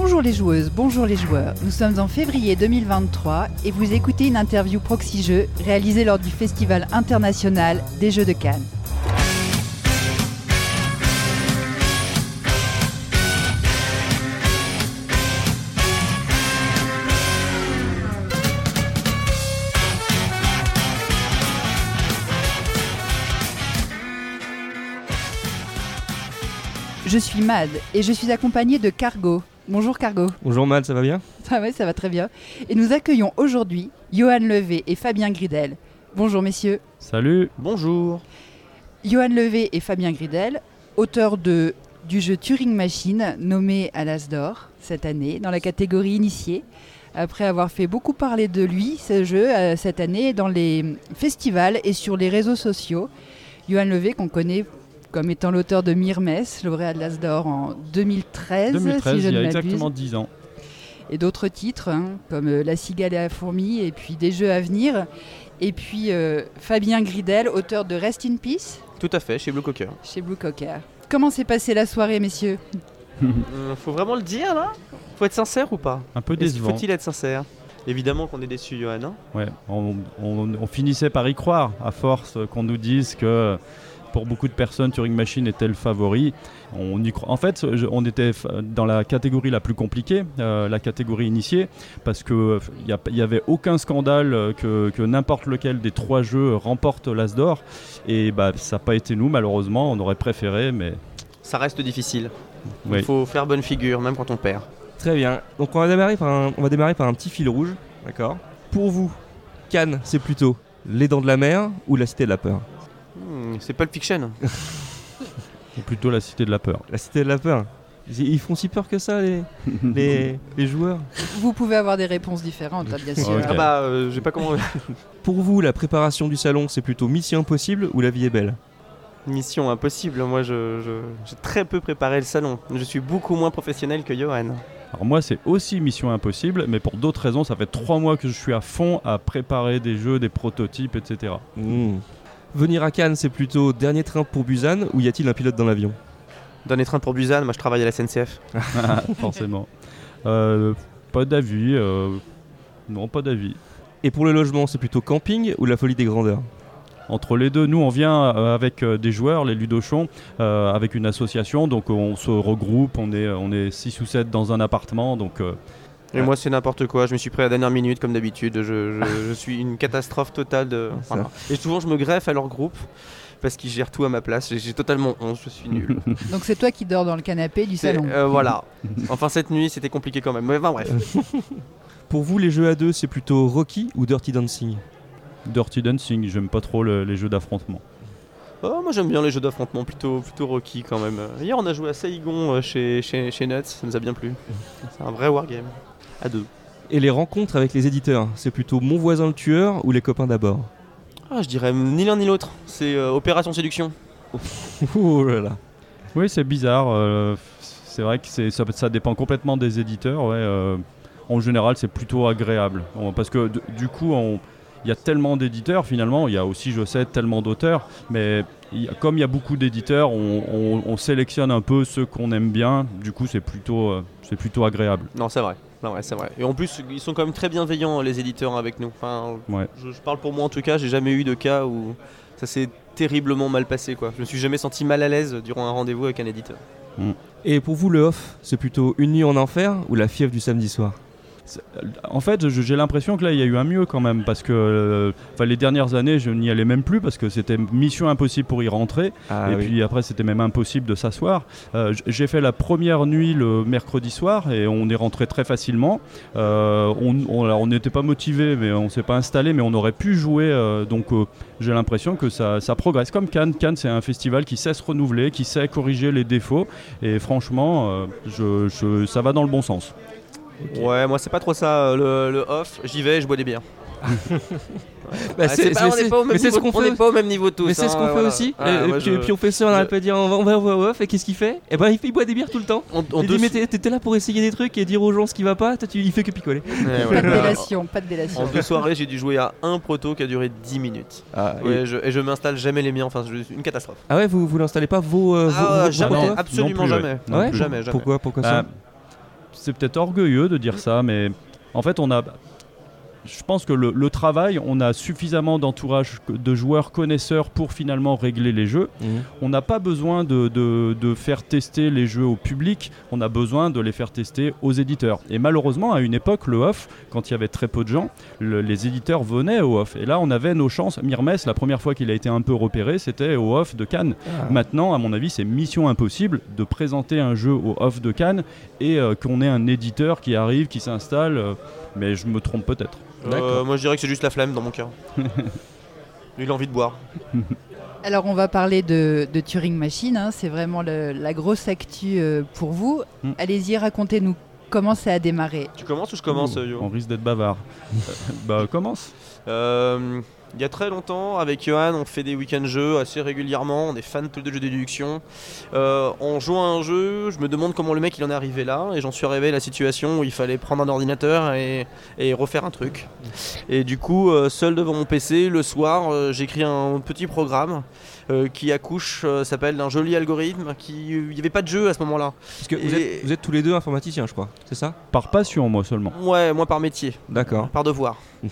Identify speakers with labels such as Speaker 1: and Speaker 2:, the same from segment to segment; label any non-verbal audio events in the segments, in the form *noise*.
Speaker 1: Bonjour les joueuses, bonjour les joueurs. Nous sommes en février 2023 et vous écoutez une interview Proxy Jeux réalisée lors du Festival international des Jeux de Cannes. Je suis Mad et je suis accompagnée de Cargo. Bonjour Cargo.
Speaker 2: Bonjour Mad, ça va bien?
Speaker 1: Ça va, ça va très bien. Et nous accueillons aujourd'hui Johan Levé et Fabien Gridel. Bonjour messieurs.
Speaker 3: Salut.
Speaker 2: Bonjour.
Speaker 1: Johan Levé et Fabien Gridel, auteurs de, du jeu Turing Machine nommé à l'As d'Or cette année dans la catégorie initiée. Après avoir fait beaucoup parler de lui, ce jeu, euh, cette année dans les festivals et sur les réseaux sociaux. Johan Levé qu'on connaît comme étant l'auteur de Myrmes, lauréat de l'As d'Or en 2013,
Speaker 3: 2013,
Speaker 1: si je
Speaker 3: il y a exactement 10 ans.
Speaker 1: et d'autres titres hein, comme euh, La cigale et la fourmi et puis des jeux à venir. Et puis euh, Fabien Gridel, auteur de Rest in Peace
Speaker 2: Tout à fait, chez Blue Cocker.
Speaker 1: chez Blue Cocker. Comment s'est passée la soirée, messieurs?
Speaker 2: Euh, faut vraiment le dire là? Faut être sincère ou pas?
Speaker 3: Un peu décevant.
Speaker 2: Faut-il être sincère? Évidemment qu'on est déçu, Johan. hein?
Speaker 3: Ouais, on, on- on finissait par y croire, à force qu'on nous dise que pour beaucoup de personnes, Turing Machine était le favori? On y croit. En fait, je- on était dans la catégorie la plus compliquée, euh, la catégorie initiée, parce qu'il n'y avait aucun scandale euh, que, que n'importe lequel des trois jeux remporte l'As d'Or. Et bah, ça n'a pas été nous, malheureusement. On aurait préféré, mais
Speaker 2: Ça reste difficile. Il
Speaker 3: oui.
Speaker 2: faut faire bonne figure, même quand on perd.
Speaker 4: Très bien. Donc on va démarrer par un, on va démarrer par un petit fil rouge, d'accord? Pour vous, Cannes, c'est plutôt les dents de la mer ou la cité de la peur?
Speaker 2: Hmm, c'est Pulp Fiction.
Speaker 3: c'est *laughs* plutôt la cité de la peur.
Speaker 4: La cité de la peur. Ils font si peur que ça, les, *laughs* les, les joueurs
Speaker 1: Vous pouvez avoir des réponses différentes, hein, bien sûr.
Speaker 2: Ah bah, euh, j'ai pas comment. *laughs*
Speaker 4: Pour vous, la préparation du salon, c'est plutôt mission impossible ou la vie est belle?
Speaker 2: Mission impossible. Moi, je, je- j'ai très peu préparé le salon. Je suis beaucoup moins professionnel que Johan.
Speaker 3: Alors moi c'est aussi Mission Impossible, mais pour d'autres raisons, ça fait trois mois que je suis à fond à préparer des jeux, des prototypes, etc.
Speaker 4: Venir à Cannes, c'est plutôt dernier train pour Busan ou y a-t-il un pilote dans l'avion?
Speaker 2: Dernier train pour Busan, moi je travaille à la SNCF. *laughs*
Speaker 3: Forcément. Euh, pas d'avis. euh, Non, pas d'avis.
Speaker 4: Et pour le logement, c'est plutôt camping ou la folie des grandeurs?
Speaker 3: Entre les deux, nous on vient euh, avec des joueurs, les Ludochons, euh, avec une association, donc on se regroupe, on est, on est 6 ou 7 dans un appartement, donc euh,
Speaker 2: Et moi, c'est n'importe quoi. Je me suis pris à la dernière minute, comme d'habitude. Je, je- je suis une catastrophe totale. De... Voilà. Et souvent, je me greffe à leur groupe parce qu'ils gèrent tout à ma place. J'ai- totalement honte. Je suis nul. *laughs*
Speaker 1: Donc c'est toi qui dors dans le canapé du salon.
Speaker 2: euh, voilà. Enfin, cette nuit, c'était compliqué quand même. Mais enfin, bref. *laughs*
Speaker 4: Pour vous, les jeux à deux, c'est plutôt Rocky ou Dirty Dancing?
Speaker 3: Dirty Dancing, j'aime pas trop le- les jeux d'affrontement.
Speaker 2: Oh, moi, j'aime bien les jeux d'affrontement, plutôt, plutôt Rocky quand même. Hier, on a joué à Saigon euh, chez, chez, chez Nuts. Ça nous a bien plu. C'est un vrai wargame. À deux.
Speaker 4: Et les rencontres avec les éditeurs, c'est plutôt Mon voisin le tueur ou Les copains d'abord?
Speaker 2: Ah, je dirais ni l'un ni l'autre. C'est euh, Opération Séduction. *laughs*
Speaker 4: Oh là là.
Speaker 3: Oui, c'est bizarre. euh, c'est vrai que ça, ça dépend complètement des éditeurs. Ouais, euh, en général, c'est plutôt agréable. On- parce que du coup, il y a tellement d'éditeurs finalement. Il y a aussi, je sais, tellement d'auteurs. Mais il y a- comme il y a beaucoup d'éditeurs, on, on- on sélectionne un peu ceux qu'on aime bien. Du coup, c'est plutôt, euh, c'est plutôt agréable.
Speaker 2: Non, c'est vrai. Non, ouais, c'est vrai. Et en plus, ils sont quand même très bienveillants, les éditeurs, avec nous. Enfin,
Speaker 3: Ouais.
Speaker 2: je, je parle pour moi en tout cas, j'ai jamais eu de cas où ça s'est terriblement mal passé. Quoi. Je me suis jamais senti mal à l'aise durant un rendez-vous avec un éditeur.
Speaker 4: Et pour vous, le off, c'est plutôt Une nuit en enfer ou La fièvre du samedi soir?
Speaker 3: En fait, j'ai l'impression que là, il y a eu un mieux quand même, parce que euh, les dernières années, je n'y allais même plus, parce que c'était mission impossible pour y rentrer.
Speaker 4: Ah
Speaker 3: et
Speaker 4: oui.
Speaker 3: puis après, c'était même impossible de s'asseoir. Euh, J'ai fait la première nuit le mercredi soir et on est rentré très facilement. Euh, on n'était pas motivé, mais on s'est pas installé, mais on aurait pu jouer. euh, donc j'ai l'impression que ça, ça progresse. Comme Cannes, Cannes, c'est un festival qui sait se renouveler, qui sait corriger les défauts. Et franchement, je, je- ça va dans le bon sens.
Speaker 2: Ouais, moi c'est pas trop ça, euh, le, le off. J'y vais, je bois des bières. *laughs*
Speaker 4: Bah,
Speaker 2: Ah, c'est pas- on pas
Speaker 4: c'est ce
Speaker 2: niveau-
Speaker 4: qu'on
Speaker 2: on
Speaker 4: fait.
Speaker 2: n'est pas au même niveau tous.
Speaker 4: Mais c'est ce
Speaker 2: hein,
Speaker 4: qu'on fait aussi.
Speaker 2: Ah,
Speaker 4: Et- et
Speaker 2: moi,
Speaker 4: puis,
Speaker 2: je-
Speaker 4: puis on fait ça, on n'arrête
Speaker 2: je-
Speaker 4: pas de dire on va, on va au off. Et qu'est-ce qu'il fait? Et ben il, boit des bières tout le temps.
Speaker 2: En, en
Speaker 4: Il dit mais t'es- t'étais là pour essayer des trucs et dire aux gens ce qui va pas. Toi, tu, il fait que picoler.
Speaker 2: Ouais, *laughs*
Speaker 1: Pas
Speaker 2: ouais.
Speaker 1: de délation, pas de délation.
Speaker 2: En deux soirées, j'ai dû jouer à un proto qui a duré 10 minutes.
Speaker 4: Ah,
Speaker 2: Ouais, je- et je m'installe jamais les miens, enfin, c'est une catastrophe.
Speaker 4: Ah ouais, vous vous n'installez pas vos, euh, vos-
Speaker 2: Ah,
Speaker 4: vos-
Speaker 2: jamais, absolument jamais. Jamais, jamais.
Speaker 4: Pourquoi Pourquoi
Speaker 3: Bah,
Speaker 4: ça?
Speaker 3: C'est peut-être orgueilleux de dire ça, mais en fait, on a. Je pense que le, le travail, on a suffisamment d'entourage de joueurs connaisseurs pour finalement régler les jeux.
Speaker 4: Mhm.
Speaker 3: On n'a pas besoin de, de- de faire tester les jeux au public, on a besoin de les faire tester aux éditeurs. Et malheureusement, à une époque, le off, quand il y avait très peu de gens, le- les éditeurs venaient au off. Et là, on avait nos chances. Mirmes, la première fois qu'il a été un peu repéré, c'était au off de Cannes. Maintenant, à mon avis, c'est mission impossible de présenter un jeu au off de Cannes et euh, qu'on ait un éditeur qui arrive, qui s'installe. euh, mais je me trompe peut-être.
Speaker 2: Euh, moi je dirais que c'est juste la flemme dans mon cas. *laughs* Lui il a envie de boire.
Speaker 1: Alors on va parler de, de Turing Machine, hein, c'est vraiment le- la grosse actu euh, pour vous.
Speaker 3: Mm.
Speaker 1: Allez-y, racontez-nous comment ça a démarré.
Speaker 2: Tu commences ou je commence
Speaker 3: Ouh,
Speaker 2: euh, Yo
Speaker 3: On risque d'être bavard. Euh, bah, commence.
Speaker 2: Euh, Il y a très longtemps, avec Johan, on fait des week-ends jeux assez régulièrement. On est fans tous les deux de jeux de déduction. Euh, en jouant à un jeu, je me demande comment le mec il en est arrivé là. Et j'en suis arrivé à la situation où il fallait prendre un ordinateur et, et refaire un truc. Et du coup, euh, seul devant mon PC, le soir, euh, j'écris un petit programme. euh, qui accouche euh, s'appelle d'un joli algorithme qui il n'y avait pas de jeu à ce moment-là
Speaker 4: Parce que vous,
Speaker 2: Et-
Speaker 4: êtes, vous êtes tous les deux informaticiens, je crois. C'est ça?
Speaker 3: Par passion, moi seulement.
Speaker 2: ouais moi par métier
Speaker 4: D'accord.
Speaker 2: par devoir *laughs*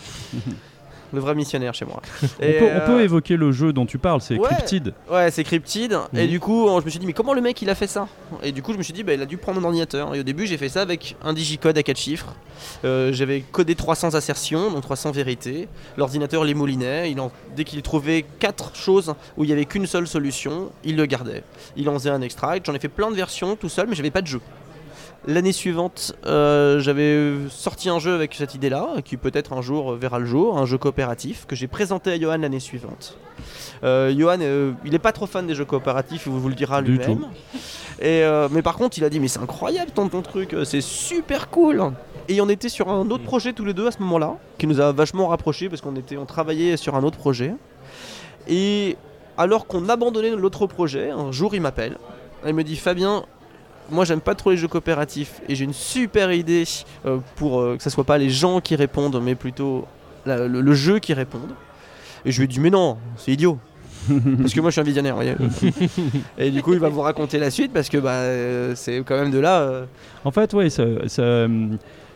Speaker 2: le vrai missionnaire chez moi *laughs*
Speaker 3: On peut, on peut
Speaker 2: euh,
Speaker 3: évoquer le jeu dont tu parles, c'est
Speaker 2: ouais.
Speaker 3: Cryptid.
Speaker 2: Ouais, c'est Cryptid. Et
Speaker 4: Mhm.
Speaker 2: du coup, je me suis dit, mais comment le mec il a fait ça? Et du coup, je me suis dit, bah, il a dû prendre un ordinateur. Et au début, j'ai fait ça avec un digicode à 4 chiffres. Euh, J'avais codé 300 assertions, donc 300 vérités. L'ordinateur les moulinait. Il en... Dès qu'il trouvait 4 choses où il n'y avait qu'une seule solution, il le gardait. Il en faisait un extract. J'en ai fait plein de versions tout seul, mais j'avais pas de jeu. L'année suivante, euh, j'avais sorti un jeu avec cette idée-là, qui peut-être un jour verra le jour, un jeu coopératif que j'ai présenté à Johan l'année suivante. Euh, Johan, euh, il est pas trop fan des jeux coopératifs, il vous le dira lui-même. Et mais par contre, il a dit mais c'est incroyable ton, ton truc, c'est super cool. Et on était sur un autre projet tous les deux à ce moment-là, qui nous a vachement rapprochés parce qu'on était, on travaillait sur un autre projet. Et alors qu'on abandonnait l'autre projet, un jour il m'appelle, il me dit Fabien. Moi j'aime pas trop les jeux coopératifs et j'ai une super idée euh, pour euh, que ce soit pas les gens qui répondent mais plutôt la- le, le jeu qui réponde. Et je lui ai dit mais non, c'est idiot. *laughs* parce que moi je suis un visionnaire, voyez. *laughs* et du coup il va vous raconter la suite parce que bah, euh, c'est quand même de là.
Speaker 3: En fait, oui, ça, ça,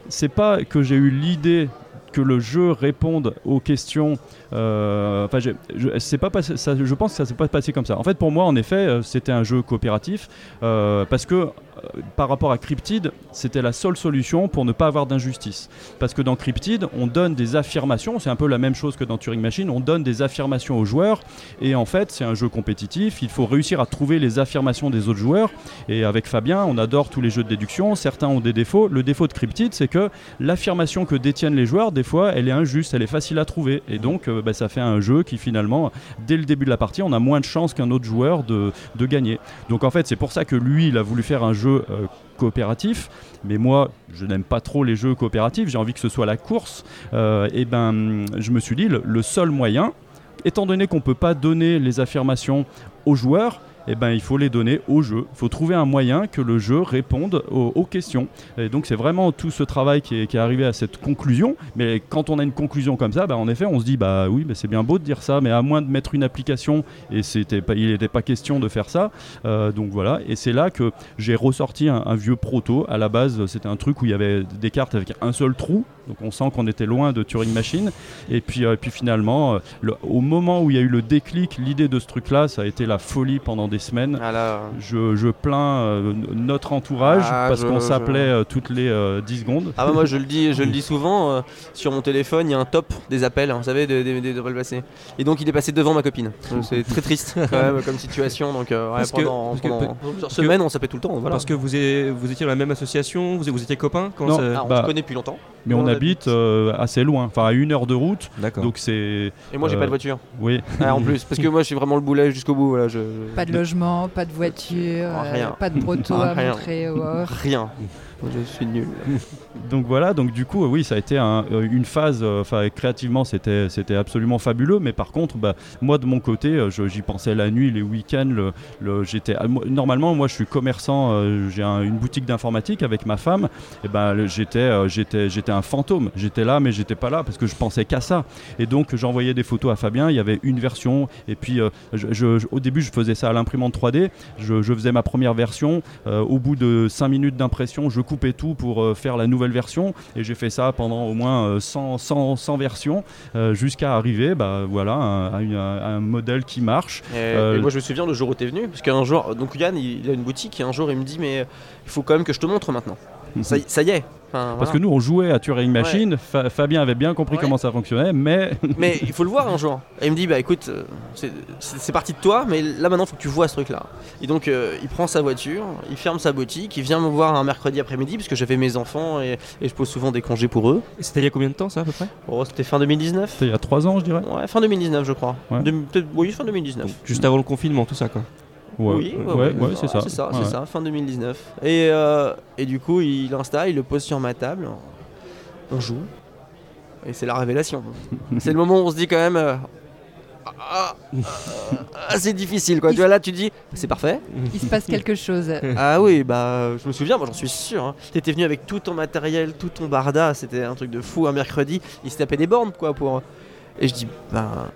Speaker 3: c'est pas que j'ai eu l'idée que le jeu réponde aux questions. euh, je, c'est pas je pense que ça s'est pas passé comme ça. En fait, pour moi, en effet, euh, c'était un jeu coopératif euh, parce que par rapport à Cryptid, c'était la seule solution pour ne pas avoir d'injustice. Parce que dans Cryptid, on donne des affirmations, c'est un peu la même chose que dans Turing Machine, on donne des affirmations aux joueurs et en fait, c'est un jeu compétitif, il faut réussir à trouver les affirmations des autres joueurs et avec Fabien, on adore tous les jeux de déduction, certains ont des défauts. Le défaut de Cryptid, c'est que l'affirmation que détiennent les joueurs, des fois, elle est injuste, elle est facile à trouver. Et donc, euh, bah, ça fait un jeu qui, finalement, dès le début de la partie, on a moins de chances qu'un autre joueur de, de gagner. Donc, en fait, c'est pour ça que lui, il a voulu faire un jeu euh, coopératif. Mais moi, je n'aime pas trop les jeux coopératifs, j'ai envie que ce soit la course. Euh, et ben, je me suis dit, le, le seul moyen, étant donné qu'on ne peut pas donner les affirmations aux joueurs, eh ben, il faut les donner au jeu. Il faut trouver un moyen que le jeu réponde aux, questions. Et donc c'est vraiment tout ce travail qui est, qui est arrivé à cette conclusion. Mais quand on a une conclusion comme ça, bah, en effet, on se dit bah oui, c'est bien beau de dire ça, mais à moins de mettre une application, et c'était pas, il n'était pas question de faire ça. Euh, donc voilà. Et c'est là que j'ai ressorti un, vieux proto. À la base, c'était un truc où il y avait des cartes avec un seul trou. Donc on sent qu'on était loin de Turing Machine. Et puis, euh, puis finalement, euh, au moment où il y a eu le déclic, l'idée de ce truc-là, ça a été la folie pendant des semaines.
Speaker 2: ah là,
Speaker 3: Je, je plains euh, notre entourage
Speaker 2: Ah,
Speaker 3: parce
Speaker 2: je-
Speaker 3: qu'on
Speaker 2: je-
Speaker 3: s'appelait euh, toutes les euh, 10 secondes.
Speaker 2: Ah bah moi je le dis, je le dis souvent, euh, sur mon téléphone il y a un top des appels, hein, vous savez, des, des appels passés. Et donc il est passé devant ma copine. Donc, C'est très triste *laughs* quand même comme situation. Donc euh, ouais,
Speaker 4: Parce que-
Speaker 2: pendant,
Speaker 4: parce que-
Speaker 2: pendant plusieurs
Speaker 4: que-
Speaker 2: semaines on s'appelait tout le temps. Voilà.
Speaker 4: Parce que vous, vous étiez dans la même association, vous, vous étiez copains quand
Speaker 3: Non.
Speaker 4: ça-
Speaker 2: Ah, on
Speaker 3: bah,
Speaker 2: se connaît depuis longtemps.
Speaker 3: Mais on,
Speaker 2: on
Speaker 3: habite euh, assez loin, enfin à une heure de route.
Speaker 4: D'accord.
Speaker 3: Donc c'est.
Speaker 2: Et moi j'ai
Speaker 3: Euh,
Speaker 2: pas de voiture.
Speaker 3: Oui.
Speaker 2: Ah, en plus, parce que moi je suis vraiment le boulet jusqu'au bout. Voilà, je, je-
Speaker 1: Pas de logement, pas de voiture, euh,
Speaker 2: rien.
Speaker 1: pas de proto à montrer.
Speaker 2: Rien. Je suis nul. *laughs*
Speaker 3: Donc voilà, donc du coup, oui, ça a été euh, une phase, euh, enfin créativement, c'était absolument fabuleux. Mais par contre, bah, moi de mon côté, euh, j'y pensais la nuit, les week-ends. J'étais ah, normalement, moi, je suis commerçant, j'ai un- une boutique d'informatique avec ma femme. Et ben, j'étais un fantôme. J'étais là, mais j'étais pas là parce que je pensais qu'à ça. Et donc, j'envoyais des photos à Fabien. Il y avait une version, et puis au début, je faisais ça à l'improviste. imprimante 3D. Je, je faisais ma première version. Au bout de 5 minutes d'impression, je coupais tout pour euh, faire la nouvelle version. Et j'ai fait ça pendant au moins euh, 100, 100, 100 versions euh, jusqu'à arriver bah, voilà, à, à une- à un modèle qui marche.
Speaker 2: Et,
Speaker 3: Euh,
Speaker 2: et moi je me souviens le jour où t'es venu, parce qu'un jour, donc Yann il, il a une boutique et un jour il me dit mais il faut quand même que je te montre maintenant. Ça, y- ça y est. Enfin,
Speaker 3: Parce
Speaker 2: voilà.
Speaker 3: que nous, on jouait à Turing Machine. Fa- Fabien avait bien compris
Speaker 2: Ouais.
Speaker 3: comment ça fonctionnait, mais *laughs*
Speaker 2: Mais il faut le voir un jour. Et il me dit bah écoute, euh, c'est- parti de toi, mais là maintenant faut que tu vois ce truc là. Et donc euh, il prend sa voiture, il ferme sa boutique, il vient me voir un mercredi après-midi parce que j'avais mes enfants et, et je pose souvent des congés pour eux.
Speaker 4: Et C'était il y a combien de temps ça à peu près?
Speaker 2: Oh c'était fin 2019
Speaker 3: c'était il y a 3 ans, je dirais.
Speaker 2: Ouais, fin 2019 je crois.
Speaker 3: Ouais.
Speaker 2: Oui, fin 2019.
Speaker 4: Donc, Juste avant le confinement, tout ça quoi.
Speaker 3: Ouais,
Speaker 2: Oui,
Speaker 3: ouais, ouais, c'est ça.
Speaker 2: C'est ça,
Speaker 3: Ouais,
Speaker 2: c'est ça, fin 2019. Et, euh, et du coup, il l'installe, il le pose sur ma table. On joue. Et c'est la révélation. *laughs* c'est le moment où on se dit quand même. euh, ah, ah, c'est difficile quoi. Tu vois, là, tu te dis, c'est parfait.
Speaker 1: Il se passe quelque chose. *laughs*
Speaker 2: Ah oui, bah, je me souviens, moi j'en suis sûr. hein. T'étais venu avec tout ton matériel, tout ton barda. C'était un truc de fou un mercredi. Il se tapait des bornes quoi pour. Et je dis, bah.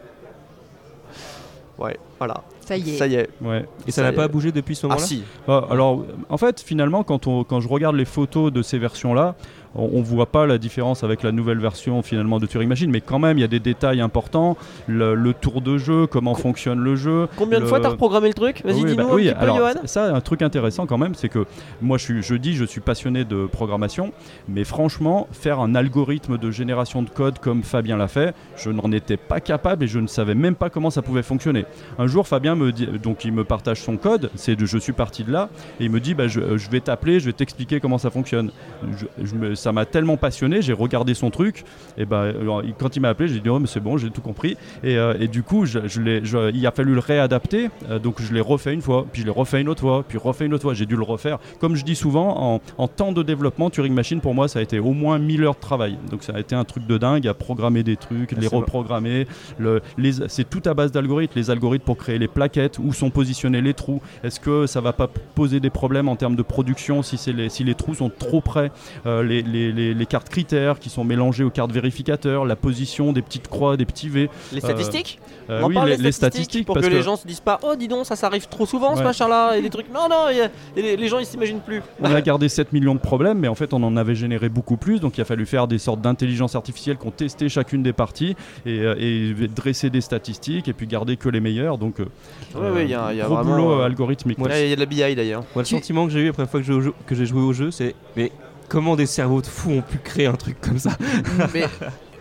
Speaker 2: Ouais, voilà.
Speaker 1: Ça y est.
Speaker 2: Ça y est.
Speaker 3: ouais.
Speaker 4: Et ça n'a pas bougé depuis ce
Speaker 2: Ah
Speaker 4: moment-là
Speaker 2: si.
Speaker 3: Ah, alors, en fait, finalement, quand, on, quand je regarde les photos de ces versions-là, on, on voit pas la différence avec la nouvelle version finalement de Turing Machine, mais quand même, il y a des détails importants. Le, le tour de jeu, comment fonctionne le jeu.
Speaker 2: Combien de fois t'as reprogrammé le truc Vas-y,
Speaker 3: Oui,
Speaker 2: dis-nous
Speaker 3: bah
Speaker 2: un
Speaker 3: oui,
Speaker 2: petit peu,
Speaker 3: alors,
Speaker 2: Johan.
Speaker 3: ça, un truc intéressant quand même, c'est que moi, je, suis, je dis, je suis passionné de programmation, mais franchement, faire un algorithme de génération de code comme Fabien l'a fait, je n'en étais pas capable et je ne savais même pas comment ça pouvait fonctionner. Un jour, Fabien me dit, donc il me partage son code, c'est de, je suis parti de là, et il me dit, bah, je, je vais t'appeler, je vais t'expliquer comment ça fonctionne. Je- je me- ça m'a tellement passionné, j'ai regardé son truc, et bah, alors, il- quand il m'a appelé, j'ai dit, oh, mais c'est bon, j'ai tout compris. Et, euh, et du coup, je, je l'ai- il a fallu le réadapter, euh, donc je l'ai refait une fois, puis je l'ai refait une autre fois, puis refait une autre fois. J'ai dû le refaire. Comme je dis souvent, en, en temps de développement, Turing Machine, pour moi, ça a été au moins 1000 heures de travail. Donc ça a été un truc de dingue à programmer des trucs,
Speaker 4: Ah,
Speaker 3: les reprogrammer. Le, les, c'est tout à base d'algorithmes. Les algorithmes pour créer les plaquettes, où sont positionnés les trous. Est-ce que ça va pas poser des problèmes en termes de production si, les, si les trous sont trop près Euh, les, les- les- les cartes critères qui sont mélangées aux cartes vérificateurs, la position des petites croix, des petits V.
Speaker 2: Les statistiques
Speaker 3: Euh,
Speaker 2: On en
Speaker 3: oui,
Speaker 2: parle
Speaker 3: les, statistiques.
Speaker 2: pour
Speaker 3: parce
Speaker 2: que, les gens se disent pas oh dis donc ça ça arrive trop souvent ce
Speaker 3: Ouais.
Speaker 2: machin là et des trucs non non a- et les, les gens ils s'imaginent plus
Speaker 3: On a gardé 7 millions de problèmes, mais en fait, on en avait généré beaucoup plus. Donc, il a fallu faire des sortes d'intelligence artificielle qui ont testé chacune des parties et, euh, et dresser des statistiques et puis garder que les meilleurs. Donc, euh,
Speaker 2: Ouais, y a- y a
Speaker 3: gros
Speaker 2: vraiment,
Speaker 3: boulot
Speaker 2: euh,
Speaker 3: euh, algorithmique.
Speaker 2: il y a il y a de la BI d'ailleurs
Speaker 4: Moi, le sentiment que j'ai eu après la fois que j'ai que joué au jeu, c'est mais comment des cerveaux de fous ont pu créer un truc comme ça. *laughs*
Speaker 2: Mais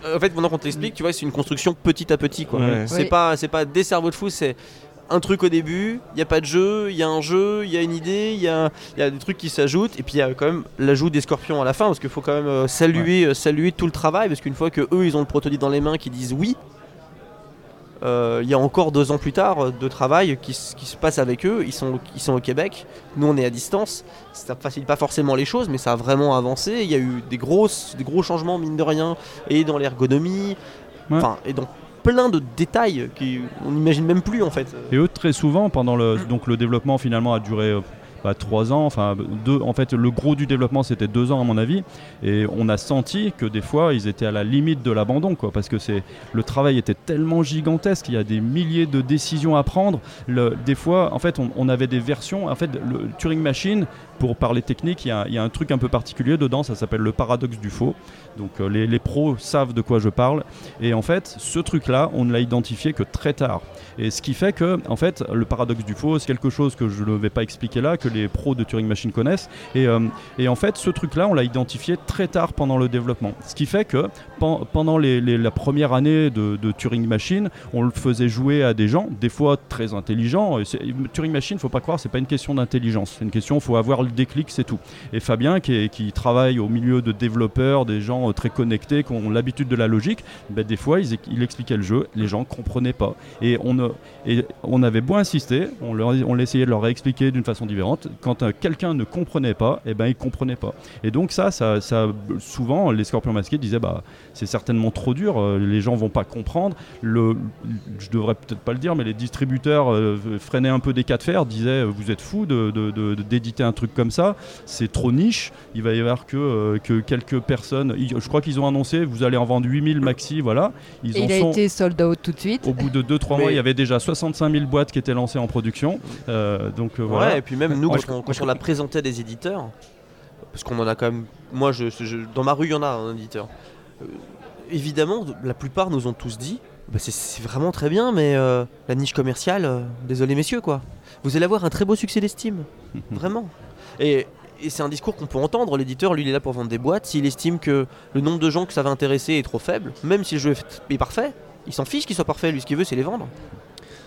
Speaker 2: euh, en fait pendant qu'on te l'explique tu vois c'est une construction petit à petit quoi.
Speaker 4: Ouais.
Speaker 2: c'est pas c'est pas des cerveaux de fou c'est un truc au début, il n'y a pas de jeu, il y a un jeu, il y a une idée, il y a, il y a des trucs qui s'ajoutent, et puis il y a quand même l'ajout des scorpions à la fin, parce qu'il faut quand même euh, saluer, euh, saluer tout le travail, parce qu'une fois que eux ils ont le prototype dans les mains, qui disent oui, il y a encore deux ans plus tard euh, de travail qui, se passe avec eux, ils sont, ils sont au Québec, nous on est à distance, ça facilite pas forcément les choses, mais ça a vraiment avancé, il y a eu des, grosses, des gros changements mine de rien, et dans l'ergonomie,
Speaker 3: Ouais.
Speaker 2: enfin, et dans plein de détails qu'on n'imagine même plus en fait.
Speaker 3: Et eux, très souvent, pendant le, donc le développement, finalement, a duré euh, bah, trois ans. Enfin, deux, en fait, le gros du développement, c'était deux ans, à mon avis. Et on a senti que des fois, ils étaient à la limite de l'abandon, quoi. Parce que c'est, le travail était tellement gigantesque. Il y a des milliers de décisions à prendre. Des fois, en fait, on avait des versions. En fait, le Turing Machine, pour parler technique, il y, a, un truc un peu particulier dedans. Ça s'appelle le paradoxe du faux. Donc, euh, les, pros savent de quoi je parle. Et en fait, ce truc-là, on ne l'a identifié que très tard. Et ce qui fait que, en fait, le paradoxe du faux, c'est quelque chose que je ne vais pas expliquer là, que les pros de Turing Machine connaissent. Et, euh, en fait, ce truc-là, on l'a identifié très tard pendant le développement. Ce qui fait que pen- pendant la première année de, Turing Machine, on le faisait jouer à des gens, des fois très intelligents. Et Turing Machine, faut pas croire, c'est pas une question d'intelligence. C'est une question, faut avoir le déclic, c'est tout. Et Fabien, qui, travaille au milieu de développeurs, des gens euh, très connectés, qui ont l'habitude de la logique, ben, des fois, il, expliquait le jeu, les gens comprenaient pas. Et on, ne- et on avait beau insister, on, leur, on essayait de leur réexpliquer d'une façon différente, quand euh, quelqu'un ne comprenait pas, et ben il comprenait pas. Et donc ça, ça, ça souvent les Scorpions masqués disaient bah c'est certainement trop dur, euh, les gens vont pas comprendre. Le, je devrais peut-être pas le dire, mais les distributeurs euh, freinaient un peu des cas de fer, disaient vous êtes fous de, de- de- de- d'éditer un truc comme ça, c'est trop niche. Il va y avoir que, euh, que quelques personnes. Je crois qu'ils ont annoncé vous allez en vendre 8000 maxi, voilà. Ils
Speaker 1: Et
Speaker 3: en
Speaker 1: il a été sold out tout de suite.
Speaker 3: au bout de 2-3
Speaker 2: Mais-
Speaker 3: mois, il y avait déjà 65 000 boîtes qui étaient lancées en production. Euh, donc euh, voilà.
Speaker 2: Ouais, et puis même nous, quand,
Speaker 4: je-
Speaker 2: on,
Speaker 4: moi,
Speaker 2: quand
Speaker 4: je-
Speaker 2: on l'a présenté à des éditeurs, parce qu'on en a quand même. Moi, je, je- dans ma rue, il y en a un éditeur. Euh, évidemment, la plupart nous ont tous dit bah, c'est- vraiment très bien, mais euh, la niche commerciale, euh, désolé messieurs, quoi. Vous allez avoir un très beau succès d'estime. Vraiment. Et, et c'est un discours qu'on peut entendre. L'éditeur, lui, il est là pour vendre des boîtes. S'il estime que le nombre de gens que ça va intéresser est trop faible, même si le jeu est parfait, il s'en fiche qu'il soit parfait. Lui, ce qu'il veut, c'est les vendre.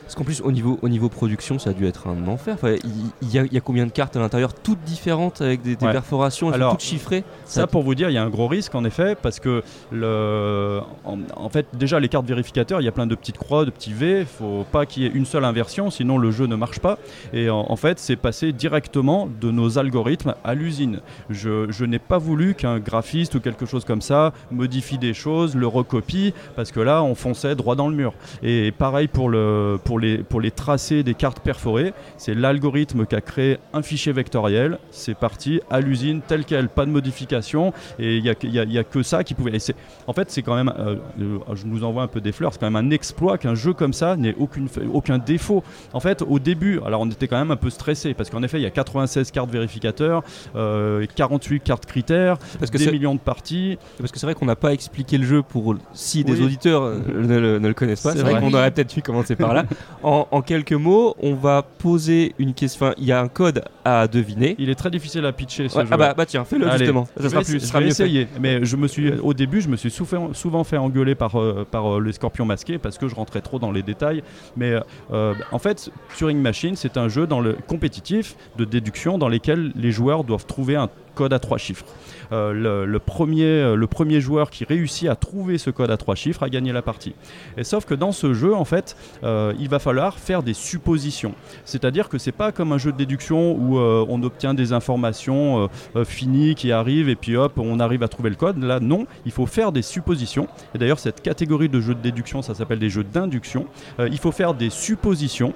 Speaker 4: Parce qu'en plus, au niveau, au niveau production, ça a dû être un enfer. Il, y a, il y a combien de cartes à l'intérieur, toutes différentes, avec des, des
Speaker 3: Ouais.
Speaker 4: perforations, elles sont
Speaker 3: Alors,
Speaker 4: toutes chiffrées
Speaker 3: Ça, pour vous dire, il y a un gros risque en effet, parce que le, en, en fait, déjà les cartes vérificateurs, il y a plein de petites croix, de petits V. Il faut pas qu'il y ait une seule inversion, sinon le jeu ne marche pas. Et en, en fait, c'est passé directement de nos algorithmes à l'usine. Je, je n'ai pas voulu qu'un graphiste ou quelque chose comme ça modifie des choses, le recopie, parce que là, on fonçait droit dans le mur. Et pareil pour, le, pour, les, pour les tracés des cartes perforées, c'est l'algorithme qui a créé un fichier vectoriel. C'est parti à l'usine tel quel, pas de modification. Et il n'y a, y a- il y a que ça qui pouvait. et en fait, c'est quand même. euh, euh, je nous envoie un peu des fleurs. C'est quand même un exploit qu'un jeu comme ça n'ait aucune, aucun défaut. En fait, au début, alors on était quand même un peu stressé parce qu'en effet, il y a 96 cartes vérificateurs, euh, 48 cartes critères,
Speaker 4: Parce que
Speaker 3: des millions de parties.
Speaker 4: Parce que c'est vrai qu'on n'a pas expliqué le jeu pour si des
Speaker 3: Oui.
Speaker 4: auditeurs euh, ne, le- ne le connaissent pas.
Speaker 3: C'est
Speaker 4: C'est vrai,
Speaker 3: vrai.
Speaker 4: qu'on aurait peut-être dû commencer par là. *laughs* En, en quelques mots, on va poser une question. Enfin, il y a un code à deviner.
Speaker 3: Il est très difficile à pitcher ce
Speaker 4: Ouais,
Speaker 3: jeu.
Speaker 4: ah bah, bah tiens, fais-le justement. Ça sera plus,
Speaker 3: je
Speaker 4: sera
Speaker 3: vais
Speaker 4: mieux fait.
Speaker 3: essayer, mais je me suis, au début, je me suis souvent, souvent fait engueuler par, euh, par euh, les scorpions masqués parce que je rentrais trop dans les détails. Mais euh, en fait, Turing Machine, c'est un jeu dans le compétitif de déduction dans lequel les joueurs doivent trouver un code à trois chiffres. Euh, le, le premier, euh, le premier joueur qui réussit à trouver ce code à trois chiffres a gagné la partie. Sauf que dans ce jeu, en fait, euh, il va falloir faire des suppositions. C'est-à-dire que c'est pas comme un jeu de déduction où on obtient des informations finies qui arrivent et puis hop, on arrive à trouver le code. Là, non, il faut faire des suppositions. Et d'ailleurs, cette catégorie de jeux de déduction, ça s'appelle des jeux d'induction. Il faut faire des suppositions.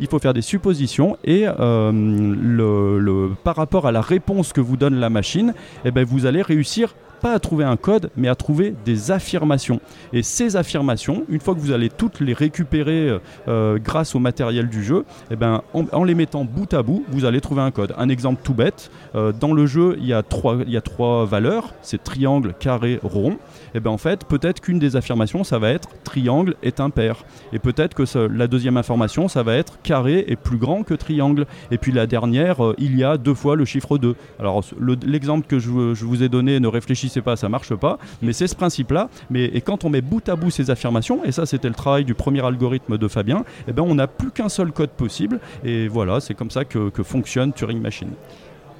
Speaker 3: Il faut faire des suppositions et euh, par rapport à la réponse que vous donne la machine, eh ben, vous allez réussir pas à trouver un code, mais à trouver des affirmations. Et ces affirmations, une fois que vous allez toutes les récupérer euh, euh, grâce au matériel du jeu, eh ben, en, les mettant bout à bout, vous allez trouver un code. Un exemple tout bête, euh, dans le jeu, il y, a trois, il y a trois valeurs, c'est triangle, carré, rond. Et ben en fait, peut-être qu'une des affirmations, ça va être triangle est impair. Et peut-être que la deuxième information, ça va être carré est plus grand que triangle. Et puis la dernière, il y a deux fois le chiffre 2. Alors le- l'exemple que je, je vous ai donné, ne réfléchissez pas, ça marche pas, mais c'est ce principe-là. Mais et quand on met bout à bout ces affirmations, et ça c'était le travail du premier algorithme de Fabien, eh ben on n'a plus qu'un seul code possible. Et voilà, c'est comme ça que, que fonctionne Turing Machine.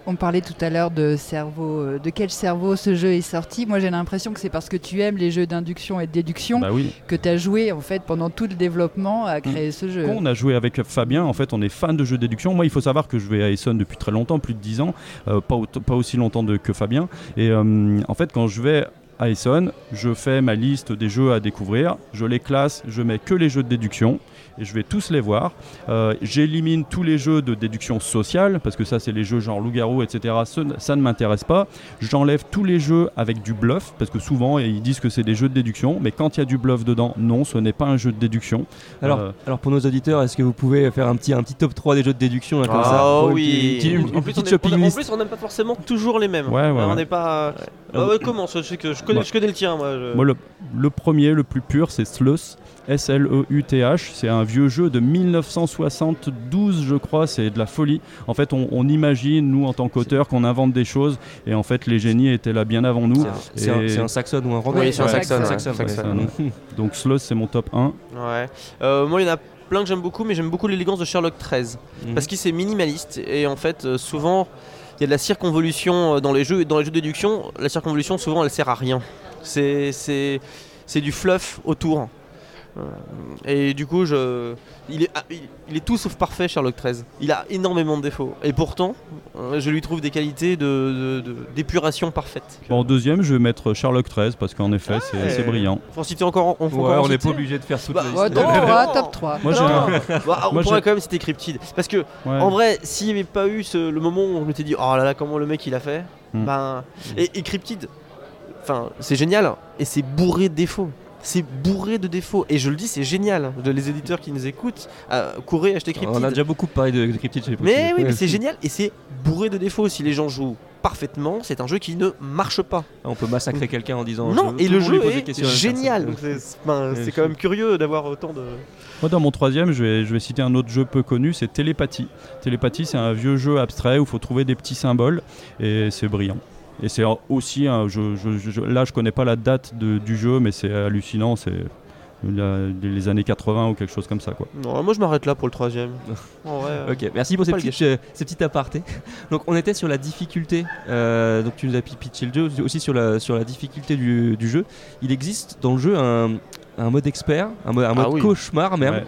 Speaker 1: On parlait tout à l'heure de cerveau, euh, de quel cerveau ce jeu est sorti. Moi j'ai l'impression que c'est parce que tu aimes les jeux d'induction et de déduction
Speaker 3: Bah oui.
Speaker 1: que tu as joué en fait pendant tout le développement à créer ce jeu.
Speaker 3: Quand on a joué avec Fabien, en fait, on est fan de jeux de déduction. Moi, il faut savoir que je vais à Essonne depuis très longtemps, plus de 10 ans, euh, pas, au- pas aussi longtemps de- que Fabien. Et euh, en fait, quand je vais à Essonne, je fais ma liste des jeux à découvrir, je les classe, je mets que les jeux de déduction. Et je vais tous les voir. Euh, J'élimine tous les jeux de déduction sociale, parce que ça, c'est les jeux genre loup-garou, etc. Ce- ça ne m'intéresse pas. J'enlève tous les jeux avec du bluff, parce que souvent, ils disent que c'est des jeux de déduction. Mais quand il y a du bluff dedans, non, ce n'est pas un jeu de déduction.
Speaker 4: Alors,
Speaker 3: Euh,
Speaker 4: alors pour nos auditeurs, est-ce que vous pouvez faire un petit, un petit top 3 des jeux de déduction là, comme ça
Speaker 2: Ah
Speaker 4: une
Speaker 2: oui.
Speaker 4: petite- une- une
Speaker 2: en, plus, on
Speaker 4: petite
Speaker 2: en plus, on n'aime pas forcément toujours les mêmes.
Speaker 3: Ouais, ouais,
Speaker 2: on
Speaker 3: ouais.
Speaker 2: n'est pas. Ah ouais, comment? Je sais que je connais,
Speaker 3: Moi-
Speaker 2: je connais le tien, moi. je-
Speaker 3: Moi, le, le premier, le plus pur, c'est Sluth. S-L-E-U-T-H. C'est un vieux jeu de 1972, je crois. C'est de la folie. En fait, on, on imagine, nous, en tant qu'auteurs, qu'on invente des choses. Et en fait, les génies étaient là bien avant nous.
Speaker 4: C'est un,
Speaker 3: Et-
Speaker 4: un saxon ou un roman
Speaker 2: Oui, c'est un
Speaker 1: Ouais,
Speaker 2: saxon. *laughs*
Speaker 3: Donc, Sluth, c'est mon top 1.
Speaker 2: Ouais. Euh, moi, il y en a plein que j'aime beaucoup, mais j'aime beaucoup l'élégance de Sherlock 13.
Speaker 4: Mhm.
Speaker 2: Parce qu'il c'est minimaliste. Et en fait, euh, souvent, il y a de la circonvolution euh, dans les jeux. Et dans les jeux de déduction, la circonvolution, souvent, elle sert à rien. C'est c'est- c'est du fluff autour. Et du coup, je... il, est, ah, il- il est tout sauf parfait, Sherlock 13. Il a énormément de défauts. Et pourtant, euh, je lui trouve des qualités de- de- de- d'épuration parfaite.
Speaker 3: Bon, en deuxième, je vais mettre Sherlock 13 parce qu'en effet, c'est
Speaker 2: Ouais.
Speaker 3: c'est brillant.
Speaker 2: Faut en citer encore. On, faut
Speaker 4: Ouais,
Speaker 2: encore
Speaker 4: on n'est pas obligé de faire toute
Speaker 2: Bah,
Speaker 4: la
Speaker 1: Ouais, top
Speaker 2: Non.
Speaker 1: 3, top 3.
Speaker 3: Moi,
Speaker 2: Bah, on
Speaker 3: Moi,
Speaker 2: pourrait quand même citer Cryptid. Parce que,
Speaker 3: Ouais.
Speaker 2: en vrai, s'il n'y avait pas eu ce- le moment où on m'était dit Oh là là, comment le mec il a fait
Speaker 3: Hmm.
Speaker 2: Ben. Et, et Cryptid, enfin, c'est génial. Et c'est bourré de défauts. C'est bourré de défauts. Et je le dis, c'est génial. De- Les éditeurs qui nous écoutent, euh, courez acheter Cryptid.
Speaker 4: On a déjà beaucoup parlé de, de Cryptid chez
Speaker 2: Mais oui, mais c'est génial. Et c'est bourré de défauts. Si les gens jouent parfaitement, c'est un jeu qui ne marche pas.
Speaker 4: On peut massacrer quelqu'un en disant.
Speaker 2: non,
Speaker 4: je-
Speaker 2: et le jeu est génial. c'est
Speaker 4: Ouais,
Speaker 2: quand même curieux d'avoir autant de.
Speaker 3: Moi, dans mon troisième, je vais, je vais citer un autre jeu peu connu, c'est Télépathie. Télépathie, c'est un vieux jeu abstrait où il faut trouver des petits symboles et c'est brillant. Et c'est aussi un je- je- là, je connais pas la date de- du jeu, mais c'est hallucinant. C'est la- les années 80 ou quelque chose comme ça, quoi.
Speaker 2: Non, moi je m'arrête là pour le troisième. *laughs* En vrai, euh,
Speaker 4: Ok, merci pour ces petites, euh, ces apartés. *laughs* Donc on était sur la difficulté, euh, donc tu nous as pi- pitché le jeu, aussi sur la, sur la difficulté du, du jeu. Il existe dans le jeu un, un mode expert, un mode, un mode
Speaker 2: Ah oui.
Speaker 4: cauchemar même.
Speaker 3: Ouais.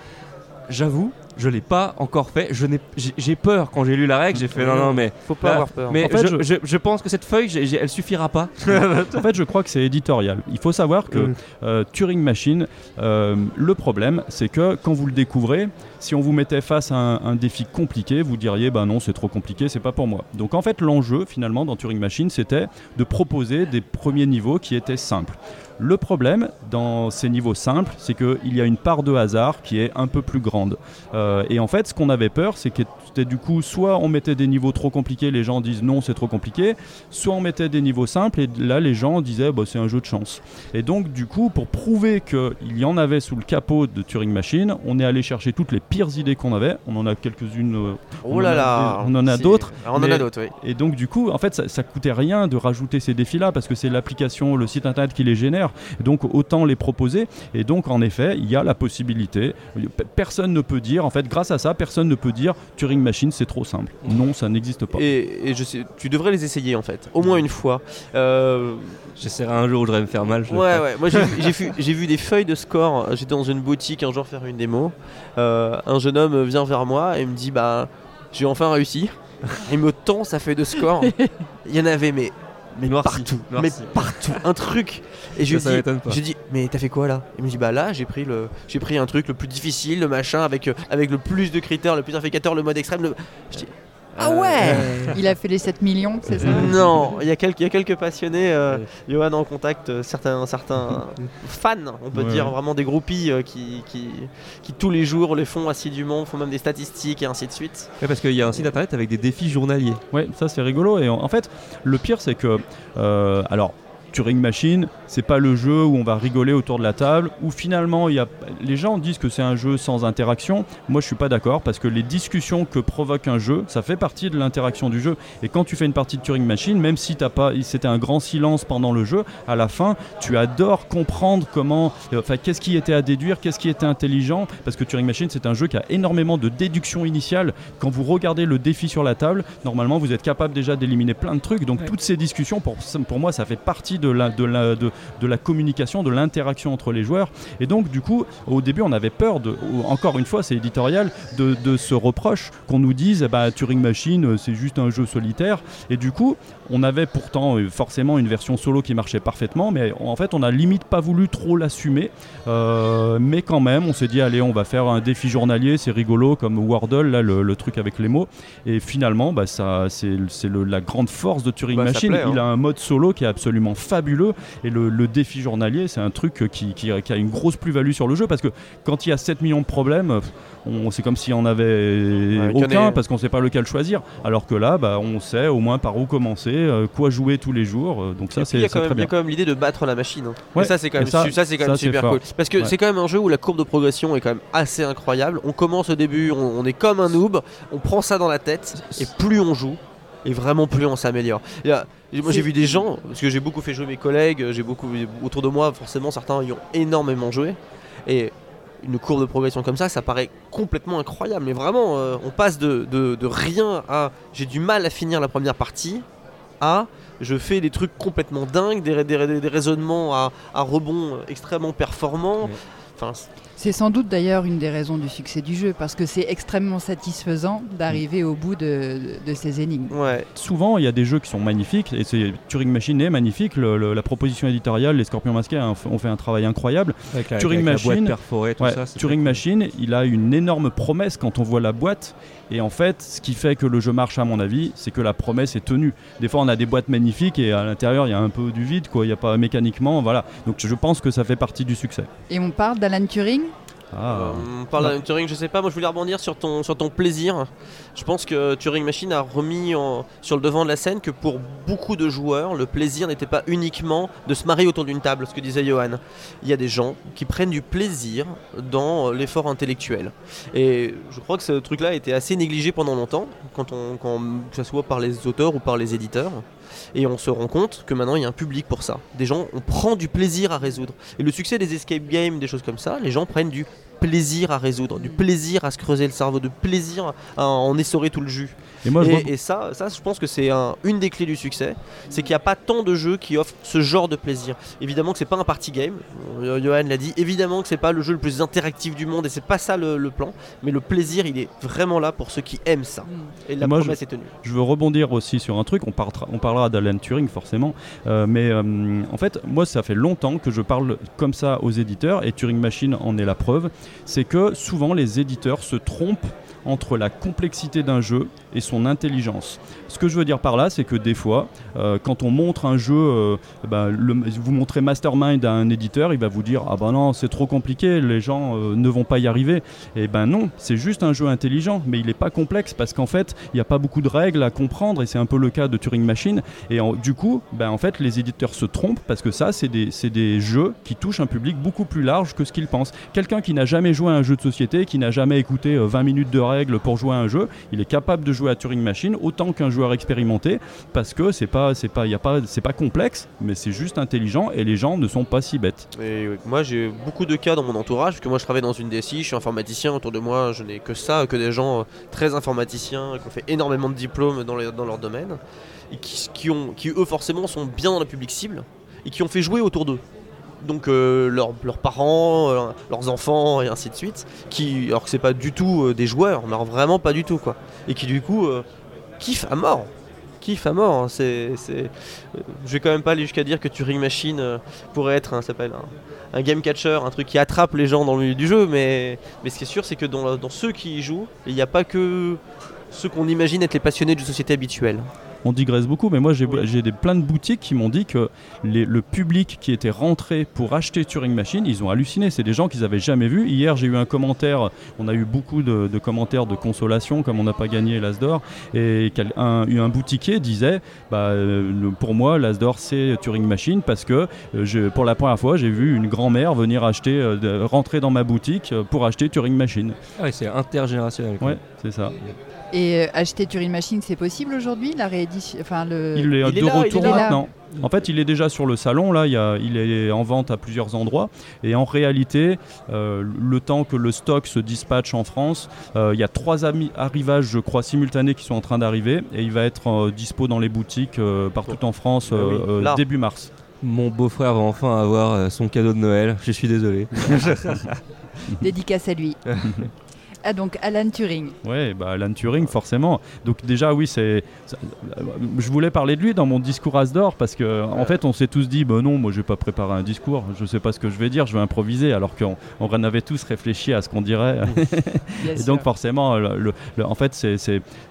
Speaker 4: J'avoue, je l'ai pas encore fait. Je n'ai- J'ai peur quand j'ai lu la règle, j'ai fait non non mais,
Speaker 2: faut pas
Speaker 4: Là,
Speaker 2: avoir peur.
Speaker 4: mais
Speaker 3: En fait,
Speaker 4: je,
Speaker 3: je-
Speaker 4: pense que cette feuille, j'ai- j'ai- elle suffira pas. *laughs*
Speaker 3: En fait, je crois que c'est éditorial. Il faut savoir que
Speaker 4: Mm.
Speaker 3: euh, Turing Machine, euh, le problème, c'est que quand vous le découvrez, si on vous mettait face à un, un défi compliqué, vous diriez bah non, c'est trop compliqué, c'est pas pour moi. Donc en fait, l'enjeu finalement dans Turing Machine, c'était de proposer des premiers niveaux qui étaient simples. Le problème dans ces niveaux simples, c'est qu'il y a une part de hasard qui est un peu plus grande. Euh, et en fait, ce qu'on avait peur, c'est que c'était du coup, soit on mettait des niveaux trop compliqués, les gens disent non, c'est trop compliqué, soit on mettait des niveaux simples et là, les gens disaient bah, c'est un jeu de chance. Et donc, du coup, pour prouver qu'il y en avait sous le capot de Turing Machine, on est allé chercher toutes les pires idées qu'on avait. On en a quelques-unes. euh,
Speaker 2: Oh là là.
Speaker 3: on en a d'autres,
Speaker 2: Ah, On en a d'autres, oui.
Speaker 3: et donc du coup, en fait, ça, ça coûtait rien de rajouter ces défis-là parce que c'est l'application, le site internet qui les génère. Donc autant les proposer. Et donc en effet, il y a la possibilité. Personne ne peut dire, en fait, grâce à ça, personne ne peut dire Turing Machine c'est trop simple. Non, ça n'existe pas.
Speaker 2: Et, et je sais, tu devrais les essayer en fait, au moins une fois. Euh,
Speaker 4: J'essaierai un jour où je voudrais me faire mal. je
Speaker 2: ouais, ouais. Moi j'ai vu, j'ai vu, j'ai vu des feuilles de score. J'étais dans une boutique un jour faire une démo. Euh, un jeune homme vient vers moi et me dit Bah, j'ai enfin réussi. Il me tend sa feuille de score. Il y en avait, mais, mais
Speaker 4: Noirci,
Speaker 2: partout.
Speaker 4: noirci.
Speaker 2: Mais partout. Un truc. Et je lui
Speaker 4: Ça,
Speaker 2: dis, je dis, mais t'as fait quoi là? Il me dit, bah là, j'ai pris, le, j'ai pris un truc le plus difficile, le machin, avec, euh, avec le plus de critères, le plus d'indicateur, le mode extrême. le- Je dis, ah
Speaker 4: Euh,
Speaker 2: ouais
Speaker 1: Il a fait les 7 millions, c'est ça *laughs*
Speaker 2: Non, il y, a quelques, il y a quelques passionnés, euh. Johan en contact, euh, certains, certains *laughs* fans, on peut
Speaker 3: Ouais,
Speaker 2: dire, vraiment des groupies euh, qui, qui, qui tous les jours les font assidûment, font même des statistiques et ainsi de suite.
Speaker 4: Ouais, parce qu'il y a un site internet avec des défis journaliers.
Speaker 3: Ouais, ça c'est rigolo. Et en, en fait, le pire c'est que, euh, alors, Turing Machine, c'est pas le jeu où on va rigoler autour de la table, où finalement y a, les gens disent que c'est un jeu sans interaction. Moi je suis pas d'accord parce que les discussions que provoque un jeu, ça fait partie de l'interaction du jeu. Et quand tu fais une partie de Turing Machine, même si t'as pas, c'était un grand silence pendant le jeu, à la fin, tu adores comprendre comment, euh, enfin qu'est-ce qui était à déduire, qu'est-ce qui était intelligent, parce que Turing Machine c'est un jeu qui a énormément de déduction initiale. Quand vous regardez le défi sur la table, normalement vous êtes capable déjà d'éliminer plein de trucs. Donc
Speaker 1: Ouais.
Speaker 3: toutes ces discussions, pour, pour moi, ça fait partie de la, de la, de, de la communication, de l'interaction entre les joueurs. Et donc du coup, au début, on avait peur de, encore une fois, c'est éditorial, de, de ce reproche qu'on nous dise, eh ben, Turing Machine, euh, c'est juste un jeu solitaire. Et du coup, on avait pourtant euh, forcément une version solo qui marchait parfaitement, mais en fait, on a limite pas voulu trop l'assumer. Euh, mais quand même, on s'est dit, allez, on va faire un défi journalier, c'est rigolo, comme Wordle, là, le, le truc avec les mots. Et finalement, bah, ça, c'est la grande force de Turing
Speaker 2: Bah,
Speaker 3: Machine.
Speaker 2: plaît, hein.
Speaker 3: Il a un mode solo qui est absolument fabuleux. Et le, le défi journalier, c'est un truc qui, qui- qui a une grosse plus-value sur le jeu parce que quand il y a 7 millions de problèmes, on, c'est comme s'il y en avait
Speaker 2: Ouais,
Speaker 3: aucun parce qu'on sait pas lequel choisir. Alors que là, bah, on sait au moins par où commencer, euh, quoi jouer tous les jours. euh, donc ça, c'est très
Speaker 2: il y a
Speaker 3: bien.
Speaker 2: quand même l'idée de battre la machine. hein.
Speaker 3: Ouais,
Speaker 2: Et ça, c'est quand même,
Speaker 3: ça-
Speaker 2: su- ça, c'est quand même
Speaker 3: ça, c'est
Speaker 2: super cool. Parce que
Speaker 3: Ouais.
Speaker 2: c'est quand même un jeu où la courbe de progression est quand même assez incroyable. On commence au début, on, on est comme un noob, on prend ça dans la tête, et plus on joue, et vraiment plus on s'améliore. Moi j'ai vu des gens, parce que j'ai beaucoup fait jouer mes collègues, j'ai beaucoup autour de moi, forcément certains y ont énormément joué, et une courbe de progression comme ça, ça paraît complètement incroyable. Mais vraiment, euh, on passe de, de- de rien à j'ai du mal à finir la première partie à je fais des trucs complètement dingues, des, des- des- des raisonnements à, à rebond extrêmement performants.
Speaker 4: Ouais.
Speaker 2: Enfin, c-
Speaker 1: C'est sans doute d'ailleurs une des raisons du succès du jeu, parce que c'est extrêmement satisfaisant d'arriver au bout de, de ces énigmes.
Speaker 2: Ouais.
Speaker 3: Souvent, il y a des jeux qui sont magnifiques, et c'est Turing Machine est magnifique. le- le- la proposition éditoriale, les Scorpions Masqués ont fait- ont fait un travail incroyable.
Speaker 4: Avec la,
Speaker 3: Turing
Speaker 4: avec la
Speaker 3: Machine,
Speaker 4: boîte perforée, tout
Speaker 3: Ouais,
Speaker 4: ça. c'est
Speaker 3: Turing Machine, il a une énorme promesse quand on voit la boîte. Et en fait, ce qui fait que le jeu marche, à mon avis, c'est que la promesse est tenue. Des fois, on a des boîtes magnifiques et à l'intérieur, il y a un peu du vide, quoi. Il n'y a pas mécaniquement, voilà. Donc, je pense que ça fait partie du succès.
Speaker 1: Et on parle d'Alan Turing?
Speaker 3: Ah.
Speaker 2: On parle d'un Turing, je sais pas, moi je voulais rebondir sur ton, sur ton plaisir. Je pense que Turing Machine a remis en- sur le devant de la scène que pour beaucoup de joueurs, le plaisir n'était pas uniquement de se marier autour d'une table, ce que disait Johan. Il y a des gens qui prennent du plaisir dans l'effort intellectuel. Et je crois que ce truc-là a été assez négligé pendant longtemps, quand on, quand, que ce soit par les auteurs ou par les éditeurs. Et on se rend compte que maintenant il y a un public pour ça. Des gens, on prend du plaisir à résoudre. Et le succès des escape games, des choses comme ça, les gens prennent du plaisir à résoudre, du plaisir à se creuser le cerveau, du plaisir à en essorer tout le jus.
Speaker 3: Et moi, je
Speaker 2: et,
Speaker 3: vois-
Speaker 2: et ça, ça, je pense que c'est un- une des clés du succès, c'est qu'il n'y a pas tant de jeux qui offrent ce genre de plaisir. Évidemment que c'est pas un party game, euh, Johan l'a dit. Évidemment que c'est pas le jeu le plus interactif du monde et c'est pas ça le, le plan. Mais le plaisir, il est vraiment là pour ceux qui aiment ça. Et la
Speaker 3: Moi, je-
Speaker 2: promesse est tenue.
Speaker 3: Je veux rebondir aussi sur un truc, on, parlera- on parlera d'Alan Turing forcément, euh, mais euh, en fait, moi ça fait longtemps que je parle comme ça aux éditeurs, et Turing Machine en est la preuve, c'est que souvent les éditeurs se trompent entre la complexité d'un jeu et son intelligence. Ce que je veux dire par là, c'est que des fois, euh, quand on montre un jeu, euh, le- vous montrez Mastermind à un éditeur, il va vous dire ah ben non c'est trop compliqué, les gens euh, ne vont pas y arriver. Et ben non, c'est juste un jeu intelligent, mais il n'est pas complexe parce qu'en fait il n'y a pas beaucoup de règles à comprendre et c'est un peu le cas de Turing Machine. Et du coup, ben en fait les éditeurs se trompent parce que ça c'est des, des jeux qui touchent un public beaucoup plus large que ce qu'ils pensent. Quelqu'un qui n'a jamais joué à un jeu de société, qui n'a jamais écouté euh, 20 minutes de règles pour jouer à un jeu, il est capable de jouer à Turing Machine autant qu'un joueur expérimenté parce que c'est pas c'est pas y a pas c'est pas complexe, mais c'est juste intelligent et les gens ne sont pas si bêtes.
Speaker 2: Et moi j'ai beaucoup de cas dans mon entourage, parce que moi je travaille dans une DSI, je suis informaticien, autour de moi je n'ai que ça, que des gens euh, très informaticiens, qui ont fait énormément de diplômes dans, leur domaine, et qui, qui ont, qui eux forcément sont bien dans le public cible, et qui ont fait jouer autour d'eux. Donc euh, leurs, parents, euh, leurs enfants et ainsi de suite, qui, alors que c'est pas du tout euh, des joueurs, mais vraiment pas du tout quoi, et qui du coup kiffent à mort. Kiffent à mort, hein, c'est, je vais quand même pas aller jusqu'à dire que Turing Machine pourrait être un, s'appelle un, game catcher, un truc qui attrape les gens dans le milieu du jeu, mais, ce qui est sûr, c'est que dans, dans ceux qui y jouent, il n'y a pas que ceux qu'on imagine être les passionnés d'une société habituelle.
Speaker 3: On digresse beaucoup, mais moi j'ai
Speaker 2: Oui.
Speaker 3: des, plein de boutiques qui m'ont dit que les- le public qui était rentré pour acheter Turing Machine, ils ont halluciné. C'est des gens qu'ils avaient jamais vus. Hier, j'ai eu un commentaire, on a eu beaucoup de, de commentaires de consolation, comme on n'a pas gagné l'As d'Or, et quel- un, un boutiquier disait bah, euh, Pour moi, l'As d'Or, c'est Turing Machine, parce que euh, je- pour la première fois, j'ai vu une grand-mère venir acheter, euh, rentrer dans ma boutique pour acheter Turing Machine.
Speaker 4: Ah ouais, c'est intergénérationnel.
Speaker 3: Ouais, c'est ça.
Speaker 1: Et euh, acheter Turing Machine, c'est possible aujourd'hui La réédition. Enfin, le.
Speaker 3: Il est
Speaker 2: il est
Speaker 3: de
Speaker 2: là,
Speaker 3: retour
Speaker 1: est là.
Speaker 3: maintenant. En fait, il est déjà sur le salon, là, il, y a- il est en vente à plusieurs endroits. Et en réalité, euh, le temps que le stock se dispatche en France, euh, il y a trois arrivages, je crois, simultanés qui sont en train d'arriver. Et il va être euh, dispo dans les boutiques euh, partout en France
Speaker 2: Ah oui,
Speaker 3: début mars.
Speaker 4: Mon beau-frère va enfin avoir euh, son cadeau de Noël. Je suis désolé. *laughs* *laughs*
Speaker 1: Dédicace à lui. *laughs* ah, donc Alan Turing.
Speaker 3: Ouais, bah Alan Turing, forcément. Donc déjà, oui, c'est. Je voulais parler de lui dans mon discours Asdor parce que en fait, on s'est tous dit, bah non, moi, je vais pas préparer un discours. Je sais pas ce que je vais dire, je vais improviser, alors qu'on on en avait tous réfléchi à ce qu'on dirait. *laughs*
Speaker 1: Bien
Speaker 3: Et
Speaker 1: sûr.
Speaker 3: donc forcément, le- le- le- en fait, c'est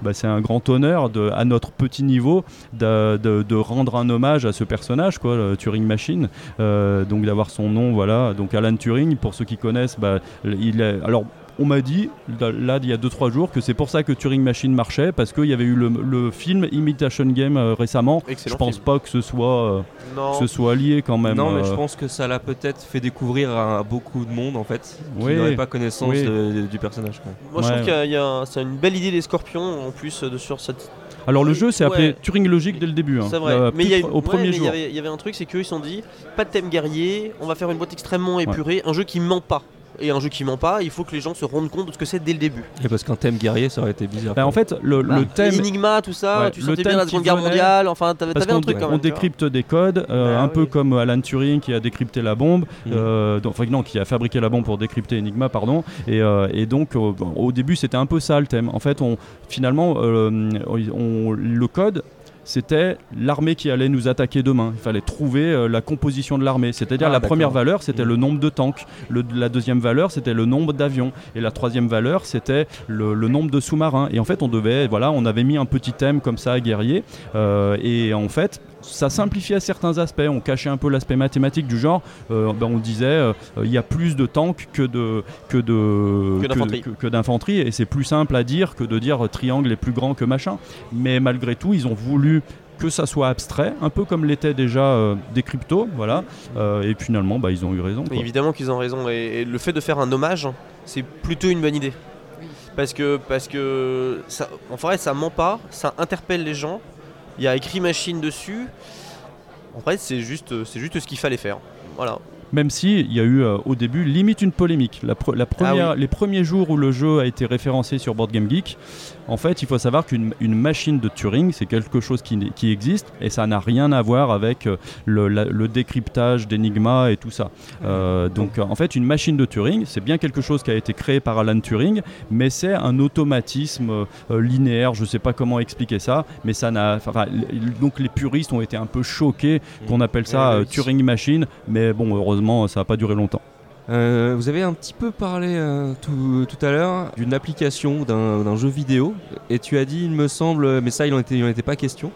Speaker 3: bah, c'est un grand honneur de, à notre petit niveau de, de- de rendre un hommage à ce personnage, quoi, le Turing Machine. Euh, donc d'avoir son nom, voilà. Donc Alan Turing, pour ceux qui connaissent, bah, il est. Alors. On m'a dit, là, il y a 2-3 jours, que c'est pour ça que Turing Machine marchait, parce qu'il y avait eu le, le film Imitation Game euh, récemment.
Speaker 2: Excellent
Speaker 3: je pense
Speaker 2: film.
Speaker 3: pas que ce soit, euh,
Speaker 2: Non,
Speaker 3: que ce soit lié quand même.
Speaker 4: non, mais
Speaker 3: euh,
Speaker 4: je pense que ça l'a peut-être fait découvrir à beaucoup de monde en fait, qui
Speaker 3: Oui.
Speaker 4: n'aurait pas connaissance
Speaker 3: Oui.
Speaker 4: de- du personnage. quoi.
Speaker 2: moi je trouve qu'il y a, c'est une belle idée des scorpions en plus de sur cette
Speaker 3: Alors le jeu s'est appelé
Speaker 2: Ouais.
Speaker 3: Turing Logic dès le début. hein.
Speaker 2: C'est vrai,
Speaker 3: Euh,
Speaker 2: mais il y, a une-
Speaker 3: au
Speaker 2: ouais,
Speaker 3: premier
Speaker 2: mais il y
Speaker 3: jour.
Speaker 2: avait- il y avait un truc, c'est qu'eux ils se sont dit pas de thème guerrier, on va faire une boîte extrêmement épurée, un jeu qui ment pas. Et un jeu qui ment pas, il faut que les gens se rendent compte de ce que c'est dès le début.
Speaker 4: Et parce qu'un thème guerrier, ça aurait été bizarre.
Speaker 3: Bah, en fait, le,
Speaker 1: Bah,
Speaker 3: le thème.
Speaker 2: Enigma, tout ça,
Speaker 3: Ouais,
Speaker 2: tu
Speaker 3: le
Speaker 2: sentais bien la Seconde Guerre mondiale, enfin t'avais un truc quand
Speaker 3: on
Speaker 2: même. vois.
Speaker 3: décrypte des codes, euh,
Speaker 2: Bah
Speaker 3: un peu comme Alan Turing qui a décrypté la bombe,
Speaker 4: Mhm.
Speaker 3: euh, donc- enfin non, qui a fabriqué la bombe pour décrypter Enigma, pardon. Et, euh, et donc au, au début c'était un peu ça le thème. En fait, on, finalement, euh, on- le code c'était l'armée qui allait nous attaquer demain. Il fallait trouver euh, la composition de l'armée. C'est-à-dire
Speaker 4: Ah,
Speaker 3: la première valeur, c'était
Speaker 4: Mhm.
Speaker 3: le nombre de tanks. Le- la deuxième valeur, c'était le nombre d'avions. Et la troisième valeur, c'était le, le nombre de sous-marins. Et en fait, on devait, voilà, on avait mis un petit thème comme ça, guerrier. Euh, et en fait, ça simplifiait certains aspects. On cachait un peu l'aspect mathématique du genre. euh, ben, on disait, euh, il y a plus de tanks que de que de
Speaker 2: Que d'infanterie.
Speaker 3: que- que d'infanterie. Et c'est plus simple à dire que de dire euh, triangle est plus grand que machin. Mais malgré tout, ils ont voulu que ça soit abstrait, un peu comme l'était déjà euh, des cryptos, voilà. Euh, et finalement, bah, ils ont eu raison. Quoi.
Speaker 2: évidemment qu'ils ont raison. Et, et le fait de faire un hommage, c'est plutôt une bonne idée. Parce que, parce que ça, en vrai, ça ment pas, ça interpelle les gens. Il y a écrit machine dessus. En fait, c'est juste, c'est juste ce qu'il fallait faire. Voilà.
Speaker 3: Même si il y a eu euh, au début limite une polémique. La, pre- la première,
Speaker 2: Ah
Speaker 3: Les premiers jours où le jeu a été référencé sur Board Game Geek, en fait, il faut savoir qu'une une machine de Turing, c'est quelque chose qui, existe et ça n'a rien à voir avec euh, le, la- le décryptage d'Enigma et tout ça. Euh, donc, en fait, une machine de Turing, c'est bien quelque chose qui a été créé par Alan Turing, mais c'est un automatisme euh, linéaire. Je ne sais pas comment expliquer ça, mais ça n'a. donc, les puristes ont été un peu choqués qu'on appelle ça euh. Turing Machine, mais bon, heureusement, ça n'a pas duré longtemps.
Speaker 4: Euh, vous avez un petit peu parlé euh, tout, à l'heure d'une application, d'un jeu vidéo, et tu as dit, il me semble, mais ça, il n'en était, était pas question.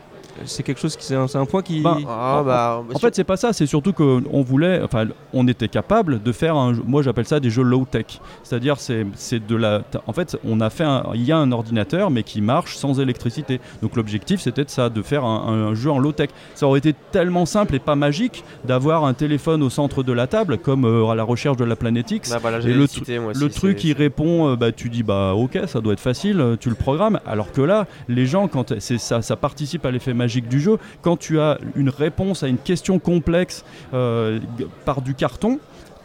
Speaker 4: C'est quelque chose qui, c'est un, un point qui.
Speaker 3: Ben,
Speaker 2: Ah,
Speaker 3: En-
Speaker 2: bah,
Speaker 3: En fait, c'est pas ça, c'est surtout qu'on voulait, enfin, on était capable de faire un, moi j'appelle ça des jeux low tech. C'est-à-dire, c'est, c'est de la, en fait, on a fait, un- il y a un ordinateur mais qui marche sans électricité. Donc l'objectif c'était de ça, de faire un, un jeu en low tech. Ça aurait été tellement simple et pas magique d'avoir un téléphone au centre de la table, comme euh, à la recherche de la planète X.
Speaker 2: bah, voilà,
Speaker 3: Et le
Speaker 2: moi
Speaker 3: truc il répond, euh, bah, tu dis bah ok ça doit être facile, euh, tu le programmes. Alors que là, les gens quand c'est ça, ça participe à l'effet magique du jeu. Quand tu as une réponse à une question complexe euh, par du carton.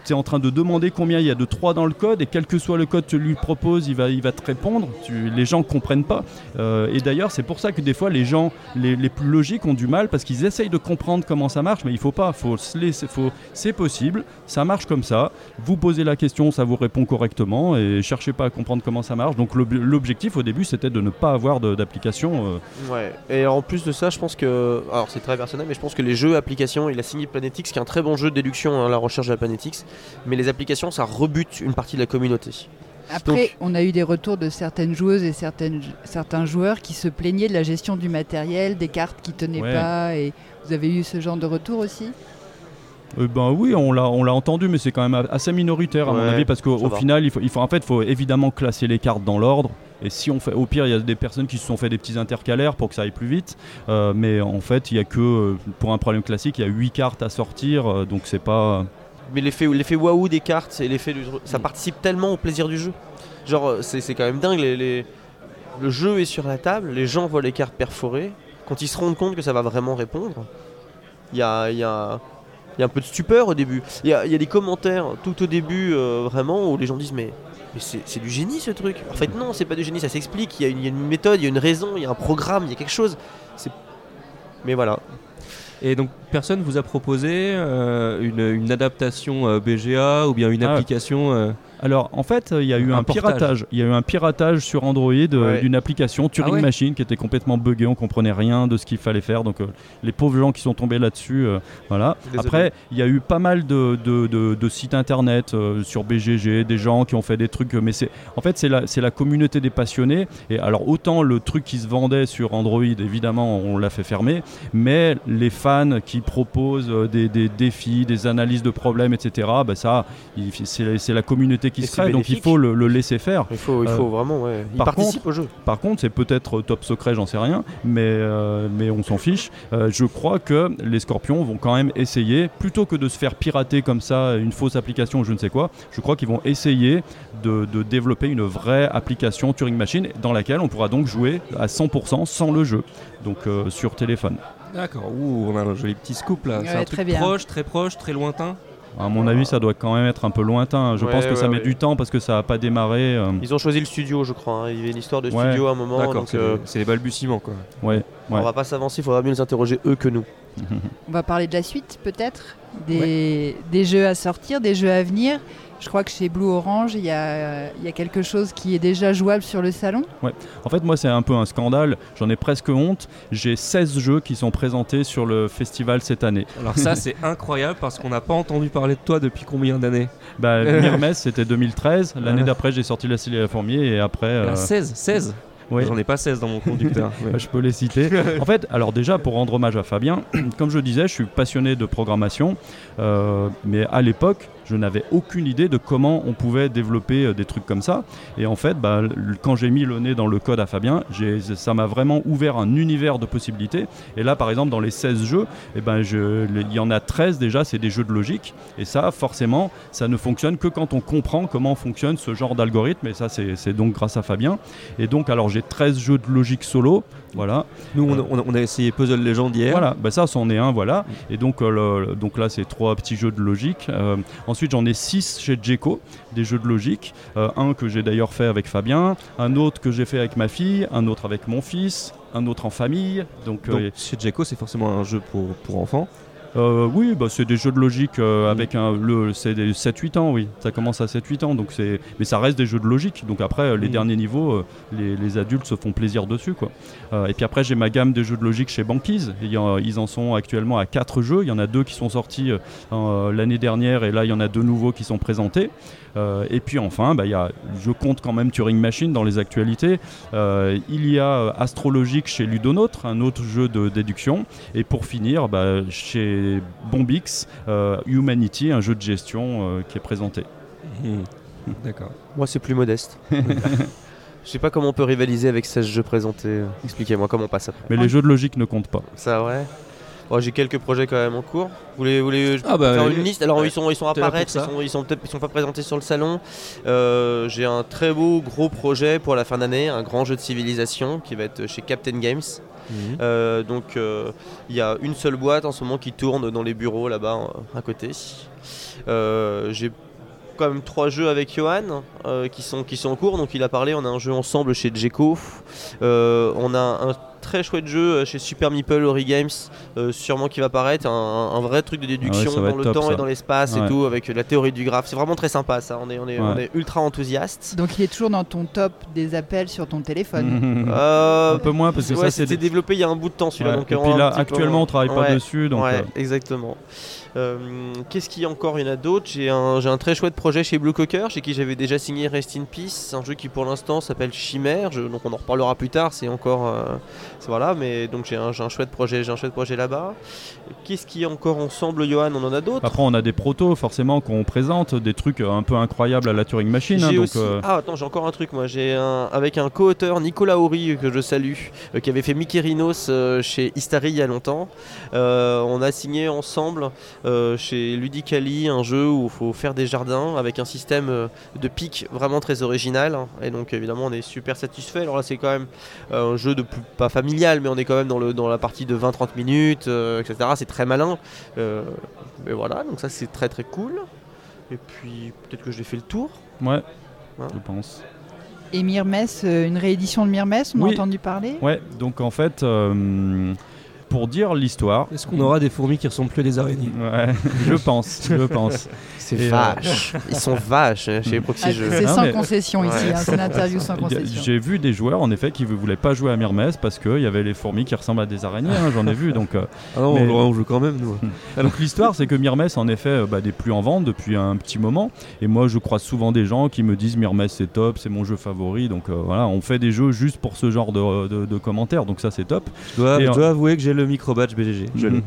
Speaker 3: Tu es en train de demander combien il y a de 3 dans le code et quel que soit le code que tu lui proposes, il va, il va te répondre. Tu- les gens comprennent pas. Euh, et d'ailleurs, c'est pour ça que des fois, les gens les, les plus logiques ont du mal parce qu'ils essayent de comprendre comment ça marche, mais il faut pas. Faut faut, c'est possible, ça marche comme ça. Vous posez la question, ça vous répond correctement et cherchez pas à comprendre comment ça marche. Donc l'ob- l'objectif au début, c'était de ne pas avoir d'application. euh,
Speaker 2: Ouais, et en plus de ça, je pense que. Alors, c'est très personnel, mais je pense que les jeux applications, il a signé Planetix, qui est un très bon jeu de déduction à la recherche de la Planetix. Mais les applications, ça rebute une partie de la communauté.
Speaker 1: Après,
Speaker 2: Donc-
Speaker 1: on a eu des retours de certaines joueuses et certaines, certains joueurs qui se plaignaient de la gestion du matériel, des cartes qui tenaient
Speaker 3: Ouais.
Speaker 1: pas. Et vous avez eu ce genre de retour aussi?
Speaker 3: Euh, ben oui, on l'a, on l'a entendu, mais c'est quand même assez minoritaire à mon avis, parce qu'au final, il faut, il faut, en fait, faut évidemment classer les cartes dans l'ordre. Et si on fait, au pire, il y a des personnes qui se sont fait des petits intercalaires pour que ça aille plus vite. Euh, mais en fait, il y a que, euh, pour un problème classique, il y a 8 cartes à sortir, donc c'est pas.
Speaker 2: Mais l'effet, l'effet waouh des cartes, et l'effet ça participe tellement au plaisir du jeu. Genre, euh, c'est, quand même dingue. Les, Le jeu est sur la table, les gens voient les cartes perforées. Quand ils se rendent compte que ça va vraiment répondre, il y a, y a- y a un peu de stupeur au début. Il y a, y a des commentaires tout au début, euh, vraiment, où les gens disent Mais, c'est, du génie ce truc. En fait, non, c'est pas du génie, ça s'explique. Il y, a une- méthode, il y a une raison, il y a un programme, il y a quelque chose. Mais voilà.
Speaker 4: Et donc, personne vous a proposé euh, une, une adaptation euh, BGA ou bien une
Speaker 3: Ah.
Speaker 4: application euh,
Speaker 3: Alors, en fait, il y a eu
Speaker 4: Un
Speaker 3: piratage. Il y a eu un piratage sur Android euh,
Speaker 2: Ouais.
Speaker 3: d'une application Turing
Speaker 4: Ah ouais
Speaker 3: Machine qui était complètement buggée. On comprenait rien de ce qu'il fallait faire. Donc, euh, les pauvres gens qui sont tombés là-dessus, euh, voilà.
Speaker 2: Désolé.
Speaker 3: Après, il y a eu pas mal de, de- de- de sites internet euh, sur BGG, des gens qui ont fait des trucs. Mais c'est, en fait, c'est la, c'est la communauté des passionnés. Et alors, autant le truc qui se vendait sur Android, évidemment, on l'a fait fermer. Mais les fans qui proposent des, des défis, des analyses de problèmes, etc., bah ça, c'est la communauté qui
Speaker 2: Et
Speaker 3: se. Donc, il faut le, le laisser faire.
Speaker 2: Il faut, il
Speaker 3: Euh,
Speaker 2: faut vraiment, ouais. Il
Speaker 3: par
Speaker 2: participe au jeu.
Speaker 3: Par contre, c'est peut-être top secret, j'en sais rien, mais, euh, mais on s'en fiche. Euh, je crois que les scorpions vont quand même essayer, plutôt que de se faire pirater comme ça, une fausse application ou je ne sais quoi, je crois qu'ils vont essayer de, de développer une vraie application Turing Machine dans laquelle on pourra donc jouer à 100% sans le jeu, donc euh, sur téléphone.
Speaker 4: D'accord, ouh, on a un joli petit scoop là.
Speaker 1: Ouais,
Speaker 4: c'est un
Speaker 1: très
Speaker 4: truc
Speaker 1: bien.
Speaker 4: proche, très proche, très lointain.
Speaker 3: À mon avis, ça doit quand même être un peu lointain. Je
Speaker 2: Ouais,
Speaker 3: pense que ça
Speaker 2: ouais,
Speaker 3: met
Speaker 2: ouais.
Speaker 3: du temps parce que ça n'a pas démarré. euh,
Speaker 2: Ils ont choisi le studio, je crois. hein. Il y avait une histoire de
Speaker 3: Ouais.
Speaker 2: studio à un moment.
Speaker 4: D'accord,
Speaker 2: donc,
Speaker 4: c'est
Speaker 2: euh,
Speaker 4: les- c'est les balbutiements quoi.
Speaker 3: Ouais,
Speaker 2: On va pas s'avancer, il faudra mieux les interroger eux que nous. *laughs*
Speaker 1: On va parler de la suite peut-être? Des, des jeux à sortir, des jeux à venir? Je crois que chez Blue Orange, il y a, il y a quelque chose qui est déjà jouable sur le salon.
Speaker 3: En fait, moi, c'est un peu un scandale. J'en ai presque honte. J'ai 16 jeux qui sont présentés sur le festival cette année.
Speaker 4: Alors ça *laughs* c'est incroyable parce qu'on n'a pas entendu parler de toi depuis combien d'années?
Speaker 3: Bah, *laughs* Mirmes, c'était 2013. L'année d'après, j'ai sorti La Cité et la Fourmier. Et après. euh,
Speaker 4: Ah, 16 16
Speaker 3: ouais.
Speaker 4: J'en ai pas 16 dans mon conducteur. Ouais. *laughs*
Speaker 3: Bah, je peux les citer. en fait, alors déjà pour rendre hommage à Fabien, *clears throat* comme je disais, je suis passionné de programmation, euh, mais à l'époque, je n'avais aucune idée de comment on pouvait développer euh, des trucs comme ça. Et en fait, bah, quand j'ai mis le nez dans le code à Fabien, ça m'a vraiment ouvert un univers de possibilités. Et là, par exemple, dans les 16 jeux, eh ben, il y en a 13 déjà, c'est des jeux de logique. Et ça, forcément, ça ne fonctionne que quand on comprend comment fonctionne ce genre d'algorithme. Et ça, c'est donc grâce à Fabien. Et donc, alors, j'ai 13 jeux de logique solo. Voilà.
Speaker 4: Nous on a, on a- on a essayé Puzzle Legend hier.
Speaker 3: Voilà, bah ça, c'en est un, voilà. Et donc, euh, le- donc là, c'est trois petits jeux de logique. Euh, ensuite, j'en ai six chez Djeco, des jeux de logique. Euh, un que j'ai d'ailleurs fait avec Fabien, un autre que j'ai fait avec ma fille, un autre avec mon fils, un autre en famille. Donc,
Speaker 4: Donc
Speaker 3: euh,
Speaker 4: chez Djeco c'est forcément un jeu pour, pour enfants.
Speaker 3: Euh, oui, bah, c'est des jeux de logique euh,
Speaker 4: Mm.
Speaker 3: avec un, le, c'est des 7-8 ans, oui. Ça commence à 7-8 ans, donc c'est, mais ça reste des jeux de logique. Donc après, euh, les
Speaker 4: Mm.
Speaker 3: derniers niveaux, les, les adultes se font plaisir dessus, quoi. Et puis après, j'ai ma gamme de jeux de logique chez Banquise. Ils en sont actuellement à 4 jeux. Il y en a deux qui sont sortis l'année dernière, et là, il y en a deux nouveaux qui sont présentés. Euh, et puis enfin, bah, il y a, je compte quand même Turing Machine dans les actualités. Euh, il y a Astrologique chez Ludonautre, un autre jeu de déduction. Et pour finir, bah, chez Bombix, euh, Humanity, un jeu de gestion euh, qui est présenté. *laughs*
Speaker 4: D'accord.
Speaker 2: Moi, c'est plus modeste. *laughs* Je sais pas comment on peut rivaliser avec 16 jeux présentés. Expliquez-moi comment on passe après.
Speaker 3: Mais les jeux de logique ne comptent pas.
Speaker 2: Ça, ouais. Bon, j'ai quelques projets quand même en cours. Vous voulez, vous voulez
Speaker 4: Ah bah,
Speaker 2: faire une liste Alors
Speaker 4: ouais.
Speaker 2: ils sont ils sont apparaître, ils sont ils sont peut-être ils sont pas présentés sur le salon. Euh, j'ai un très beau gros projet pour la fin d'année, un grand jeu de civilisation qui va être chez Captain Games.
Speaker 4: Mhm.
Speaker 2: Euh, donc euh, il y a une seule boîte en ce moment qui tourne dans les bureaux là-bas à côté. J'ai quand même trois jeux avec Johan qui, sont, qui sont en cours. Donc il a parlé, on a un jeu ensemble chez Djeco. On a un très chouette jeu euh, chez Super Meeple Ori Games, euh, sûrement qui va paraître. Un, un vrai truc de déduction
Speaker 3: Ah
Speaker 2: dans le
Speaker 3: top,
Speaker 2: temps et dans l'espace et tout, avec la théorie du graphe. C'est vraiment très sympa ça. On est, on est, on
Speaker 3: Ouais.
Speaker 2: est ultra enthousiaste.
Speaker 1: Donc il est toujours dans ton top des appels sur ton téléphone. *laughs*
Speaker 2: Euh,
Speaker 3: un peu moins parce que
Speaker 2: ouais,
Speaker 3: ça c'est
Speaker 2: c'était
Speaker 3: des-
Speaker 2: développé il y a un bout de temps celui-là.
Speaker 3: Ouais.
Speaker 2: donc
Speaker 3: Et puis là
Speaker 2: peu
Speaker 3: actuellement
Speaker 2: en-
Speaker 3: on travaille pas
Speaker 2: Ouais.
Speaker 3: dessus donc
Speaker 2: ouais,
Speaker 3: euh,
Speaker 2: exactement. Euh, Qu'est-ce qu'il y a encore? Il y en a d'autres. J'ai un, un très chouette projet chez Blue Cocker, chez qui j'avais déjà signé Rest in Peace. Un jeu qui pour l'instant s'appelle Chimère. Je- donc on en reparlera plus tard. C'est encore, euh, voilà. Mais donc j'ai un, un chouette projet, j'ai un chouette projet là-bas. Qu'est-ce qu'il y a encore ensemble, Johan? On en a d'autres?
Speaker 3: après on a des protos forcément qu'on présente des trucs euh, un peu incroyables à la Turing Machine hein, donc
Speaker 2: aussi...
Speaker 3: euh,
Speaker 2: Ah attends, j'ai encore un truc moi. J'ai un avec un co-auteur Nicolas Horry que je salue, euh, qui avait fait Mickey Rhinos euh, chez Istari il y a longtemps. On a signé ensemble euh, chez Ludicali un jeu où il faut faire des jardins avec un système euh, de pique vraiment très original. hein. Et donc évidemment on est super satisfait. Alors là c'est quand même euh, un jeu de plus, pas familial, mais on est quand même dans, le, dans la partie de 20-30 minutes, euh, etc. C'est très malin. Euh, mais voilà, donc ça c'est très très cool. Et puis peut-être que j'ai fait le tour.
Speaker 3: ouais
Speaker 2: Hein
Speaker 3: je pense
Speaker 1: Et Mirmes, euh, une réédition de Mirmes, on a entendu parler?
Speaker 3: Ouais donc en fait euh, pour dire l'histoire
Speaker 4: Est-ce qu'on aura des fourmis qui ressemblent plus à des araignées?
Speaker 3: Ouais, *laughs* je pense je pense
Speaker 2: C'est
Speaker 3: euh,
Speaker 2: vache. Ils sont vaches hein, chez Proxy
Speaker 1: Ah,
Speaker 2: Jeux.
Speaker 1: C'est sans
Speaker 3: mais-
Speaker 1: concession ici,
Speaker 2: Ouais.
Speaker 1: hein, c'est une *laughs* interview sans concession.
Speaker 3: J'ai vu des joueurs en effet qui ne voulaient pas jouer à Mirmes parce qu'il y avait les fourmis qui ressemblent à des araignées, hein, j'en ai vu. Donc, euh,
Speaker 4: Ah non,
Speaker 3: Mais-
Speaker 4: on, on joue quand même nous.
Speaker 3: donc l'histoire c'est que Mirmes en effet euh, bah, n'est plus en vente depuis un petit moment. Et moi je croise souvent des gens qui me disent Mirmes c'est top, c'est mon jeu favori. Donc euh, voilà, on fait des jeux juste pour ce genre de, de- de commentaires, donc ça c'est top.
Speaker 4: Je dois,
Speaker 3: Et
Speaker 4: je dois avouer que j'ai le micro badge BGG. Je l'ai.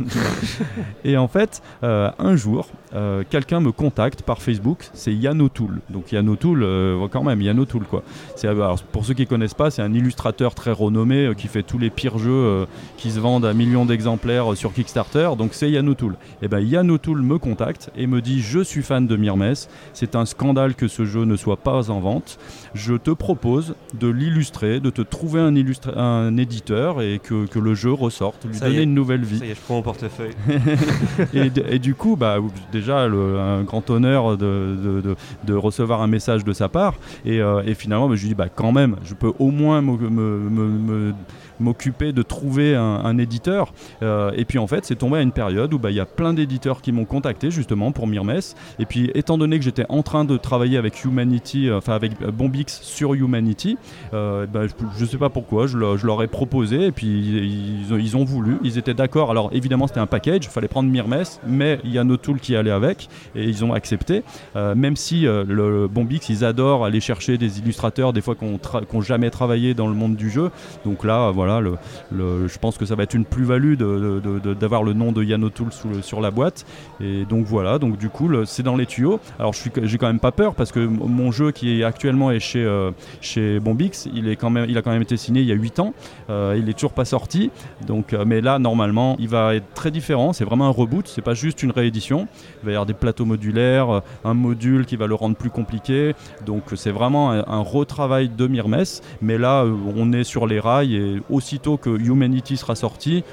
Speaker 4: *laughs*
Speaker 3: Et en fait, euh, un jour, euh, quelqu'un me contacte par Facebook, c'est Yann O'Toole. Donc Yann O'Toole, euh, quand même, Yann O'Toole quoi. C'est, alors, pour ceux qui connaissent pas, c'est un illustrateur très renommé euh, qui fait tous les pires jeux euh, qui se vendent à millions d'exemplaires euh, sur Kickstarter. Donc c'est Yann O'Toole. Et ben Yann O'Toole me contacte et me dit je suis fan de Mirmes. C'est un scandale que ce jeu ne soit pas en vente. Je te propose de l'illustrer, de te trouver un, un éditeur et que, que le jeu ressorte. Lui
Speaker 4: Ça Est.
Speaker 3: une nouvelle vie.
Speaker 4: Ça y est, je prends mon portefeuille. *laughs*
Speaker 3: et, du coup, bah, déjà, le- un grand honneur de, de- de- de recevoir un message de sa part. Et, euh, et finalement, bah, je lui dis, bah, quand même, je peux au moins m'o- me- me- me- m'occuper de trouver un, éditeur. Euh, et puis en fait, c'est tombé à une période où bah, il y a plein d'éditeurs qui m'ont contacté justement pour Mirmes. Et puis étant donné que j'étais en train de travailler avec Humanity, euh, enfin avec euh, Bombix sur Humanity, bah, je ne sais pas pourquoi, je, leur- ai proposé et puis ils, ont, voulu, ils étaient d'accord. Alors évidemment c'était un package, il fallait prendre Mirmes, mais il y a No Tool qui allait avec et ils ont accepté. Même si le, Bombix, ils adorent aller chercher des illustrateurs des fois qui n'ont jamais travaillé dans le monde du jeu. Donc là, voilà, le- je pense que ça va être une plus-value d'avoir le nom de Yann O'Toole sur la boîte. Et donc voilà, donc du coup, c'est dans les tuyaux. Alors j'ai quand même pas peur parce que mon jeu qui est actuellement est chez, euh, chez Bombix, il, est quand même, il a quand même été signé il y a 8 ans. Euh, il est toujours pas sorti. Donc, euh, mais là, normalement, il va être très différent. C'est vraiment un reboot. C'est pas juste une réédition. Il va y avoir des plateaux modulaires, un module qui va le rendre plus compliqué. Donc, c'est vraiment un, retravail de Mirmes. Mais là, on est sur les rails et aussitôt que Humanity sera sorti,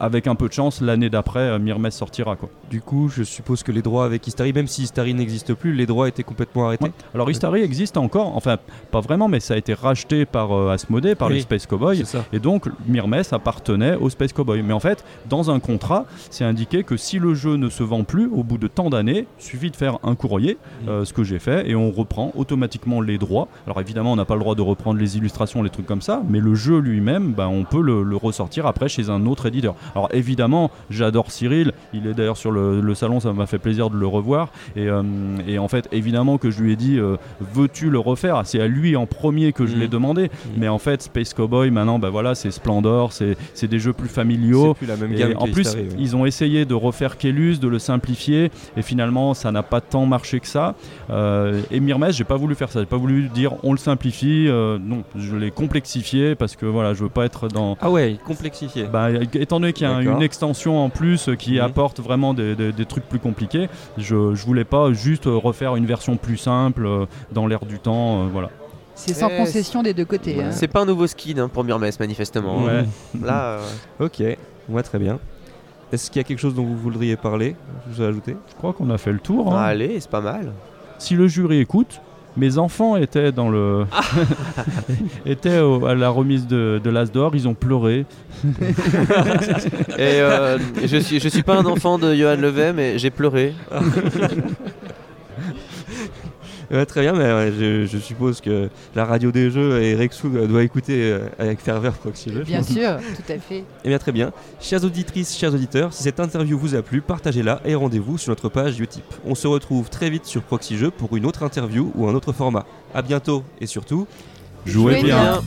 Speaker 3: avec un peu de chance, l'année d'après, euh, Mirmes sortira. Quoi.
Speaker 4: Du coup, je suppose que les droits avec Istari, même si Istari n'existe plus, les droits étaient complètement arrêtés.
Speaker 3: Ouais. Alors, Istari existe encore. Enfin, pas vraiment, mais ça a été racheté par euh, par les
Speaker 4: Oui.
Speaker 3: Space Cowboys. Et donc, Mirmes appartenait au Space Cowboy. Mais en fait, dans un contrat, c'est indiqué que si le jeu ne se vend plus au bout de tant d'années, suffit de faire un courrier,
Speaker 4: Mm.
Speaker 3: euh, ce que j'ai fait, et on reprend automatiquement les droits. Alors évidemment, on n'a pas le droit de reprendre les illustrations, les trucs comme ça, mais le jeu lui-même, ben, on peut le, le ressortir après chez un autre éditeur. Alors évidemment, j'adore Cyril, il est d'ailleurs sur le, le salon, ça m'a fait plaisir de le revoir. Et, euh, et en fait, évidemment que je lui ai dit, euh, veux-tu le refaire? C'est à lui en premier que je
Speaker 4: Mm.
Speaker 3: l'ai demandé.
Speaker 4: Mm.
Speaker 3: Mais en fait, Space Cowboy, maintenant, ben voilà, c'est Splendor, c'est des jeux plus familiaux.
Speaker 4: Plus la même gamme
Speaker 3: en plus,
Speaker 4: ouais.
Speaker 3: ils ont essayé de refaire Kellus, de le simplifier, et finalement, ça n'a pas tant marché que ça. Euh, et Mirmes, j'ai pas voulu faire ça. J'ai pas voulu dire on le simplifie. euh, non, je l'ai complexifié parce que voilà, je veux pas être dans.
Speaker 4: Ah ouais, complexifié.
Speaker 3: Bah, étant donné qu'il y a une extension en plus qui
Speaker 4: Mhm.
Speaker 3: apporte vraiment des, des- des trucs plus compliqués, je, je voulais pas juste refaire une version plus simple euh, dans l'air du temps. euh, voilà.
Speaker 1: C'est sans
Speaker 2: Ouais,
Speaker 1: concession des deux côtés. hein.
Speaker 2: C'est pas un nouveau skin hein, pour Murmes, manifestement.
Speaker 3: Ouais.
Speaker 2: Là, *laughs* euh,
Speaker 4: Ok, ouais, très bien. Est-ce qu'il y a quelque chose dont vous voudriez parler Je vous ai ajouté
Speaker 3: Je crois qu'on a fait le tour. hein.
Speaker 2: allez, c'est pas mal.
Speaker 3: si le jury écoute, mes enfants étaient dans le *laughs* étaient au- à la remise de, de l'As d'or, ils ont pleuré.
Speaker 2: Et euh, je suis, je suis pas un enfant de Johan Levet, mais j'ai pleuré. *laughs*
Speaker 4: Ouais, Très bien, mais ouais, je, je suppose que la radio des jeux et Rexou doit, écouter euh, avec ferveur Proxy Jeux.
Speaker 1: Bien sûr, *laughs* tout à fait.
Speaker 4: Eh bien très bien. Chères auditrices, chers auditeurs, si cette interview vous a plu, partagez-la et rendez-vous sur notre page Utip. On se retrouve très vite sur Proxy Jeux pour une autre interview ou un autre format. A bientôt et surtout,
Speaker 3: Jouez
Speaker 1: Jouez
Speaker 3: bien.
Speaker 1: bien.